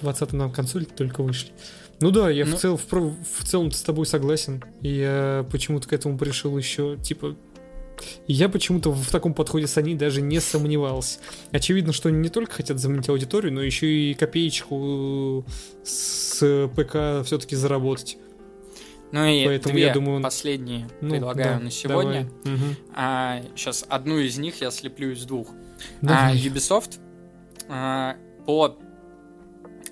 Speaker 2: В 20-м нам консоли только вышли. Ну да, я ну... в, цел, в, в целом с тобой согласен. И я почему-то к этому пришел еще, типа, я почему-то в таком подходе с Sony даже не сомневался. Очевидно, что они не только хотят заменить аудиторию, но еще и копеечку с ПК все-таки заработать.
Speaker 1: Ну и Поэтому две я думаю, последние ну, предлагаю да, на сегодня. Угу. А, сейчас одну из них я слеплю из двух. А, Ubisoft а, по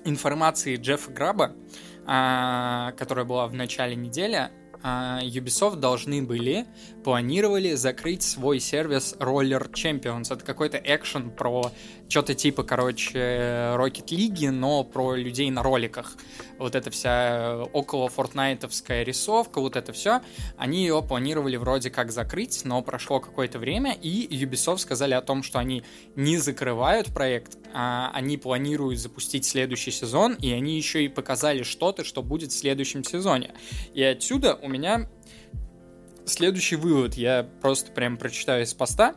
Speaker 1: информации Джеффа Граба, а, которая была в начале недели, Ubisoft должны были, планировали закрыть свой сервис Roller Champions. Это какой-то экшен про что-то типа, короче, Rocket League, но про людей на роликах. Вот эта вся около фортнайтовская рисовка, вот это все, они ее планировали вроде как закрыть, но прошло какое-то время, и Ubisoft сказали о том, что они не закрывают проект, а они планируют запустить следующий сезон, и они еще и показали что-то, что будет в следующем сезоне. И отсюда у меня следующий вывод, я просто прям прочитаю из поста.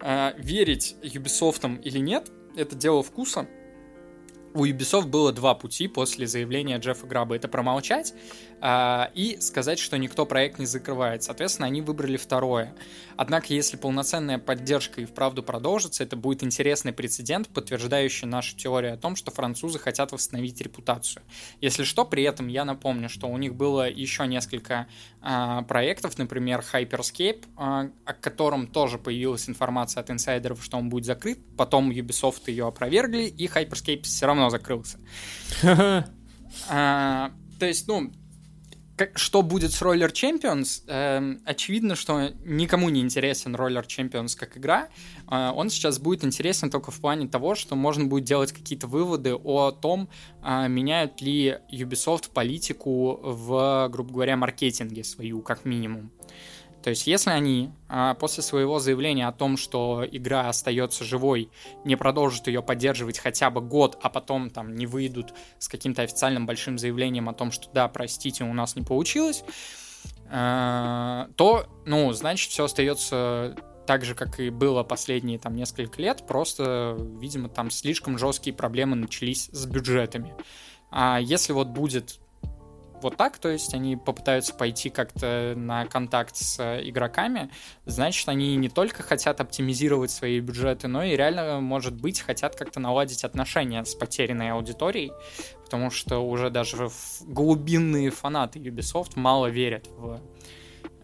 Speaker 1: А, верить Ubisoft или нет, это дело вкуса. У Ubisoft было два пути после заявления Джеффа Граба. Это промолчать и сказать, что никто проект не закрывает. Соответственно, они выбрали второе. Однако, если полноценная поддержка и вправду продолжится, это будет интересный прецедент, подтверждающий нашу теорию о том, что французы хотят восстановить репутацию. Если что, при этом я напомню, что у них было еще несколько а, проектов, например, Hyperscape, а, о котором тоже появилась информация от инсайдеров, что он будет закрыт. Потом Ubisoft ее опровергли, и Hyperscape все равно закрылся. а, то есть, ну, как, что будет с Roller Champions? Э, очевидно, что никому не интересен Roller Champions как игра. Э, он сейчас будет интересен только в плане того, что можно будет делать какие-то выводы о том, э, меняют ли Ubisoft политику в, грубо говоря, маркетинге свою, как минимум. То есть, если они а, после своего заявления о том, что игра остается живой, не продолжат ее поддерживать хотя бы год, а потом там не выйдут с каким-то официальным большим заявлением о том, что да, простите, у нас не получилось, а, то, ну, значит, все остается так же, как и было последние там несколько лет, просто, видимо, там слишком жесткие проблемы начались с бюджетами. А если вот будет вот так, то есть они попытаются пойти как-то на контакт с игроками, значит, они не только хотят оптимизировать свои бюджеты, но и реально, может быть, хотят как-то наладить отношения с потерянной аудиторией, потому что уже даже глубинные фанаты Ubisoft мало верят в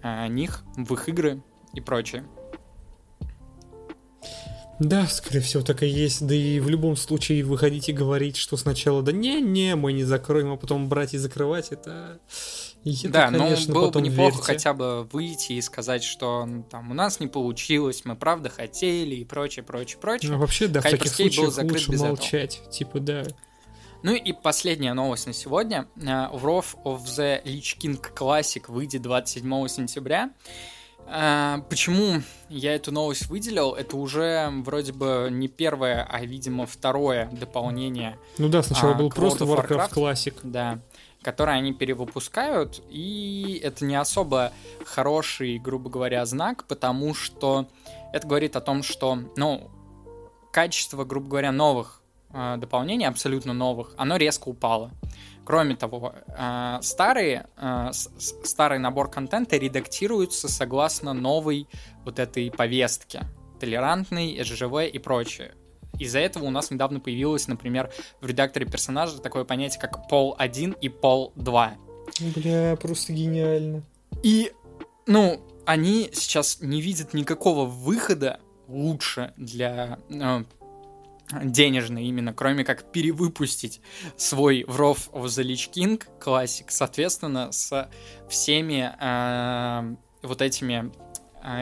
Speaker 1: э, них, в их игры и прочее.
Speaker 2: Да, скорее всего, так и есть. Да и в любом случае выходить и говорить, что сначала да не-не, мы не закроем, а потом брать и закрывать, это...
Speaker 1: это да, конечно, но было бы неплохо верьте. хотя бы выйти и сказать, что ну, там у нас не получилось, мы правда хотели и прочее, прочее, прочее.
Speaker 2: Ну, вообще, да, в таких случаях лучше молчать, этого. типа, да.
Speaker 1: Ну и последняя новость на сегодня. Wrath of the Lich King Classic выйдет 27 сентября. А, почему я эту новость выделил? Это уже вроде бы не первое, а, видимо, второе дополнение.
Speaker 2: Ну да, сначала а, был просто Warcraft, Warcraft Classic.
Speaker 1: Да, который они перевыпускают, и это не особо хороший, грубо говоря, знак, потому что это говорит о том, что, ну, качество, грубо говоря, новых э, дополнений, абсолютно новых, оно резко упало. Кроме того, э, старые, э, старый набор контента редактируется согласно новой вот этой повестке. Толерантный, СЖВ и прочее. Из-за этого у нас недавно появилось, например, в редакторе персонажа такое понятие, как пол 1 и пол 2.
Speaker 2: Бля, просто гениально.
Speaker 1: И, ну, они сейчас не видят никакого выхода лучше для э, денежный именно, кроме как перевыпустить свой Wrath of the Lich King классик, соответственно, с всеми э, вот этими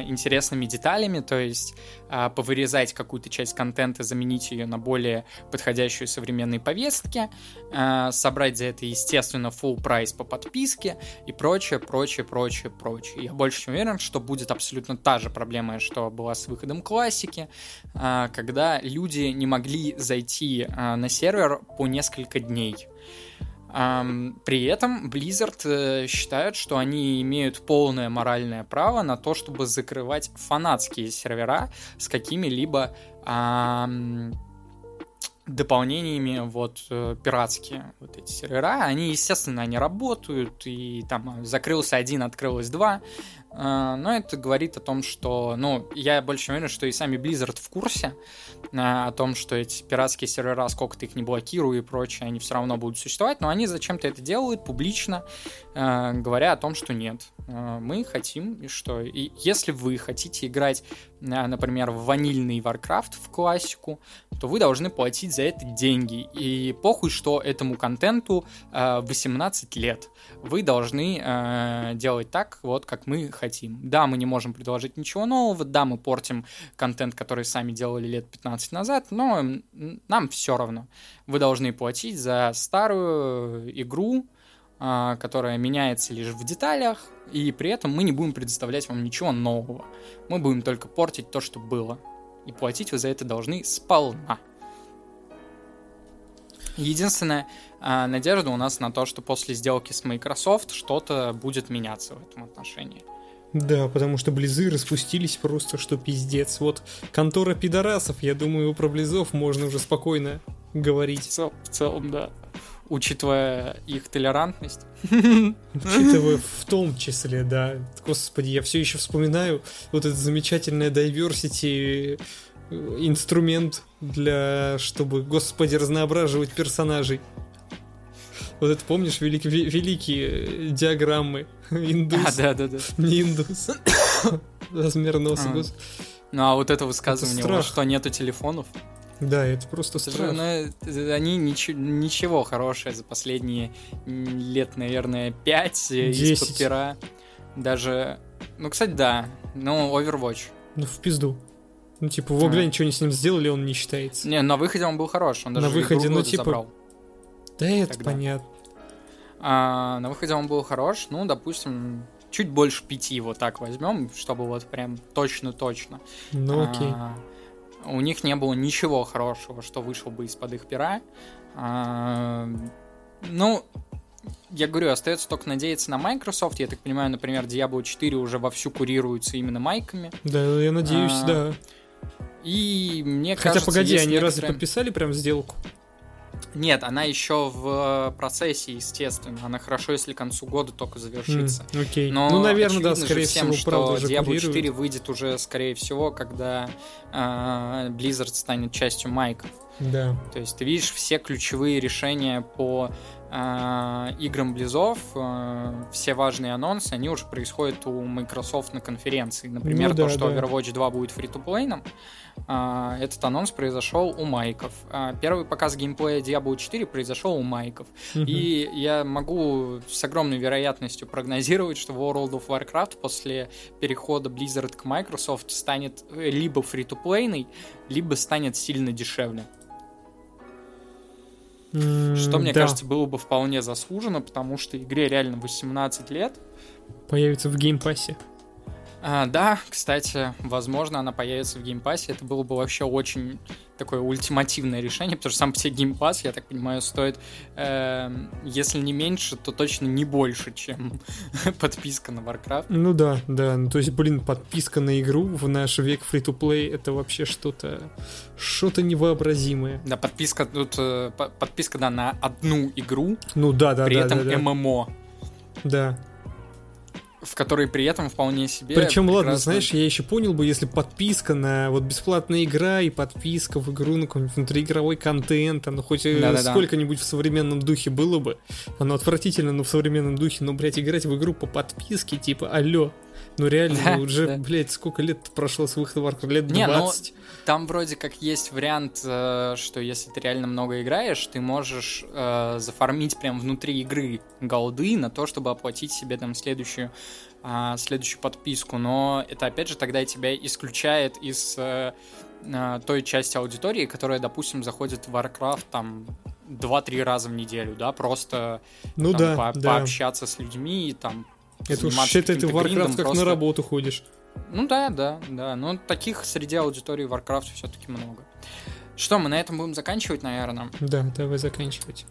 Speaker 1: интересными деталями, то есть э, повырезать какую-то часть контента, заменить ее на более подходящую современной повестке, э, собрать за это, естественно, full прайс по подписке и прочее, прочее, прочее, прочее. Я больше чем уверен, что будет абсолютно та же проблема, что была с выходом классики, когда люди не могли зайти на сервер по несколько дней. При этом Blizzard э, считают, что они имеют полное моральное право на то, чтобы закрывать фанатские сервера с какими-либо дополнениями вот э, пиратские вот эти сервера, они, естественно, они работают, и там закрылся один, открылось два, но это говорит о том, что, ну, я больше уверен, что и сами Blizzard в курсе а, о том, что эти пиратские сервера, сколько ты их не блокируй и прочее, они все равно будут существовать, но они зачем-то это делают публично, а, говоря о том, что нет, мы хотим, что, и если вы хотите играть, например, в ванильный Warcraft, в классику, то вы должны платить за это деньги, и похуй, что этому контенту 18 лет, вы должны делать так, вот, как мы хотим. Да, мы не можем предложить ничего нового, да, мы портим контент, который сами делали лет 15 назад, но нам все равно. Вы должны платить за старую игру, которая меняется лишь в деталях, и при этом мы не будем предоставлять вам ничего нового. Мы будем только портить то, что было. И платить вы за это должны сполна. Единственная э, надежда у нас на то, что после сделки с Microsoft что-то будет меняться в этом отношении.
Speaker 2: Да, потому что близы распустились просто, что пиздец. Вот контора пидорасов, я думаю, про близов можно уже спокойно говорить. В,
Speaker 1: цел, в целом, да. Учитывая их толерантность.
Speaker 2: Учитывая в том числе, да. Господи, я все еще вспоминаю вот это замечательное diversity э, инструмент для, чтобы, господи, разноображивать персонажей. Вот это помнишь великие, великие диаграммы Индус. А,
Speaker 1: да, да, да.
Speaker 2: Не индус. Размер носа, а.
Speaker 1: Ну а вот это высказывание, это что нету телефонов.
Speaker 2: Да, это просто. Же,
Speaker 1: ну, они ничего, ничего хорошее за последние лет, наверное, 5 из-под пера. Даже, ну, кстати, да, ну, Overwatch.
Speaker 2: Ну, в пизду. Ну, типа, в Огле а. ничего не с ним сделали, он не считается.
Speaker 1: Не, на выходе он был хорош, он даже на выходе, ну, типа... забрал.
Speaker 2: Да это Тогда. понятно.
Speaker 1: А, на выходе он был хорош, ну, допустим, чуть больше пяти вот так возьмем, чтобы вот прям точно-точно.
Speaker 2: Ну, окей. А,
Speaker 1: у них не было ничего хорошего, что вышло бы из-под их пера. А, ну, я говорю, остается только надеяться на Microsoft. Я так понимаю, например, Diablo 4 уже вовсю курируется именно майками.
Speaker 2: Да, я надеюсь, а, да.
Speaker 1: И мне
Speaker 2: Хотя,
Speaker 1: кажется,
Speaker 2: погоди, они некоторые... разве подписали прям сделку?
Speaker 1: Нет, она еще в процессе, естественно. Она хорошо, если к концу года только завершится.
Speaker 2: Mm, окей. Но ну, наверное, да, скорее всем,
Speaker 1: всего, что Diablo 4 выйдет уже, скорее всего, когда э, Blizzard станет частью майков.
Speaker 2: Да.
Speaker 1: То есть ты видишь все ключевые решения по э, играм Близов, э, все важные анонсы, они уже происходят у Microsoft на конференции. Например, ну, да, то, что да. Overwatch 2 будет фри-то-плейном, э, этот анонс произошел у Майков. Э, первый показ геймплея Diablo 4 произошел у Майков. Угу. И я могу с огромной вероятностью прогнозировать, что World of Warcraft после перехода Blizzard к Microsoft станет либо free-to-play ной, либо станет сильно дешевле. Что, мне да. кажется, было бы вполне заслужено, потому что игре реально 18 лет.
Speaker 2: Появится в геймпассе.
Speaker 1: А, да, кстати, возможно, она появится в Game Pass е. Это было бы вообще очень такое ультимативное решение, потому что сам по себе Game Pass, я так понимаю, стоит, э, если не меньше, то точно не больше, чем подписка на Warcraft.
Speaker 2: Ну да, да. Ну, то есть, блин, подписка на игру в наш век free-to-play это вообще что-то что-то невообразимое.
Speaker 1: Да, подписка тут э, подписка да на одну игру.
Speaker 2: Ну да, да,
Speaker 1: при
Speaker 2: да.
Speaker 1: При этом
Speaker 2: да, да.
Speaker 1: ММО.
Speaker 2: Да
Speaker 1: в которой при этом вполне себе.
Speaker 2: Причем, прекрасно... ладно, знаешь, я еще понял бы, если подписка на вот бесплатная игра и подписка в игру на какой-нибудь внутриигровой контент, оно хоть э, Да-да-да. сколько-нибудь в современном духе было бы. Оно отвратительно, но в современном духе, но, блядь, играть в игру по подписке, типа, алло. Ну реально, уже, блядь, сколько лет прошло с выхода Warcraft? Лет 20? Не, ну,
Speaker 1: там вроде как есть вариант, э, что если ты реально много играешь, ты можешь э, зафармить прям внутри игры голды на то, чтобы оплатить себе там следующую а, следующую подписку, но это опять же тогда тебя исключает из а, той части аудитории, которая, допустим, заходит в Warcraft там 2-3 раза в неделю, да, просто
Speaker 2: ну,
Speaker 1: там,
Speaker 2: да,
Speaker 1: по
Speaker 2: да.
Speaker 1: пообщаться с людьми и там
Speaker 2: это уж считай, ты в Warcraft как просто... на работу ходишь.
Speaker 1: Ну да, да, да. Но таких среди аудитории Warcraft все-таки много. Что, мы на этом будем заканчивать, наверное?
Speaker 2: Да, давай заканчивать.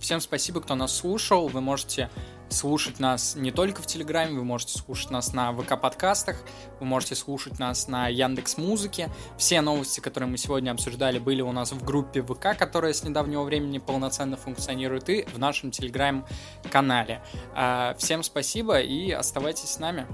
Speaker 1: Всем спасибо, кто нас слушал. Вы можете слушать нас не только в Телеграме, вы можете слушать нас на ВК-подкастах, вы можете слушать нас на Яндекс Музыке. Все новости, которые мы сегодня обсуждали, были у нас в группе ВК, которая с недавнего времени полноценно функционирует, и в нашем Телеграм-канале. А, всем спасибо и оставайтесь с нами.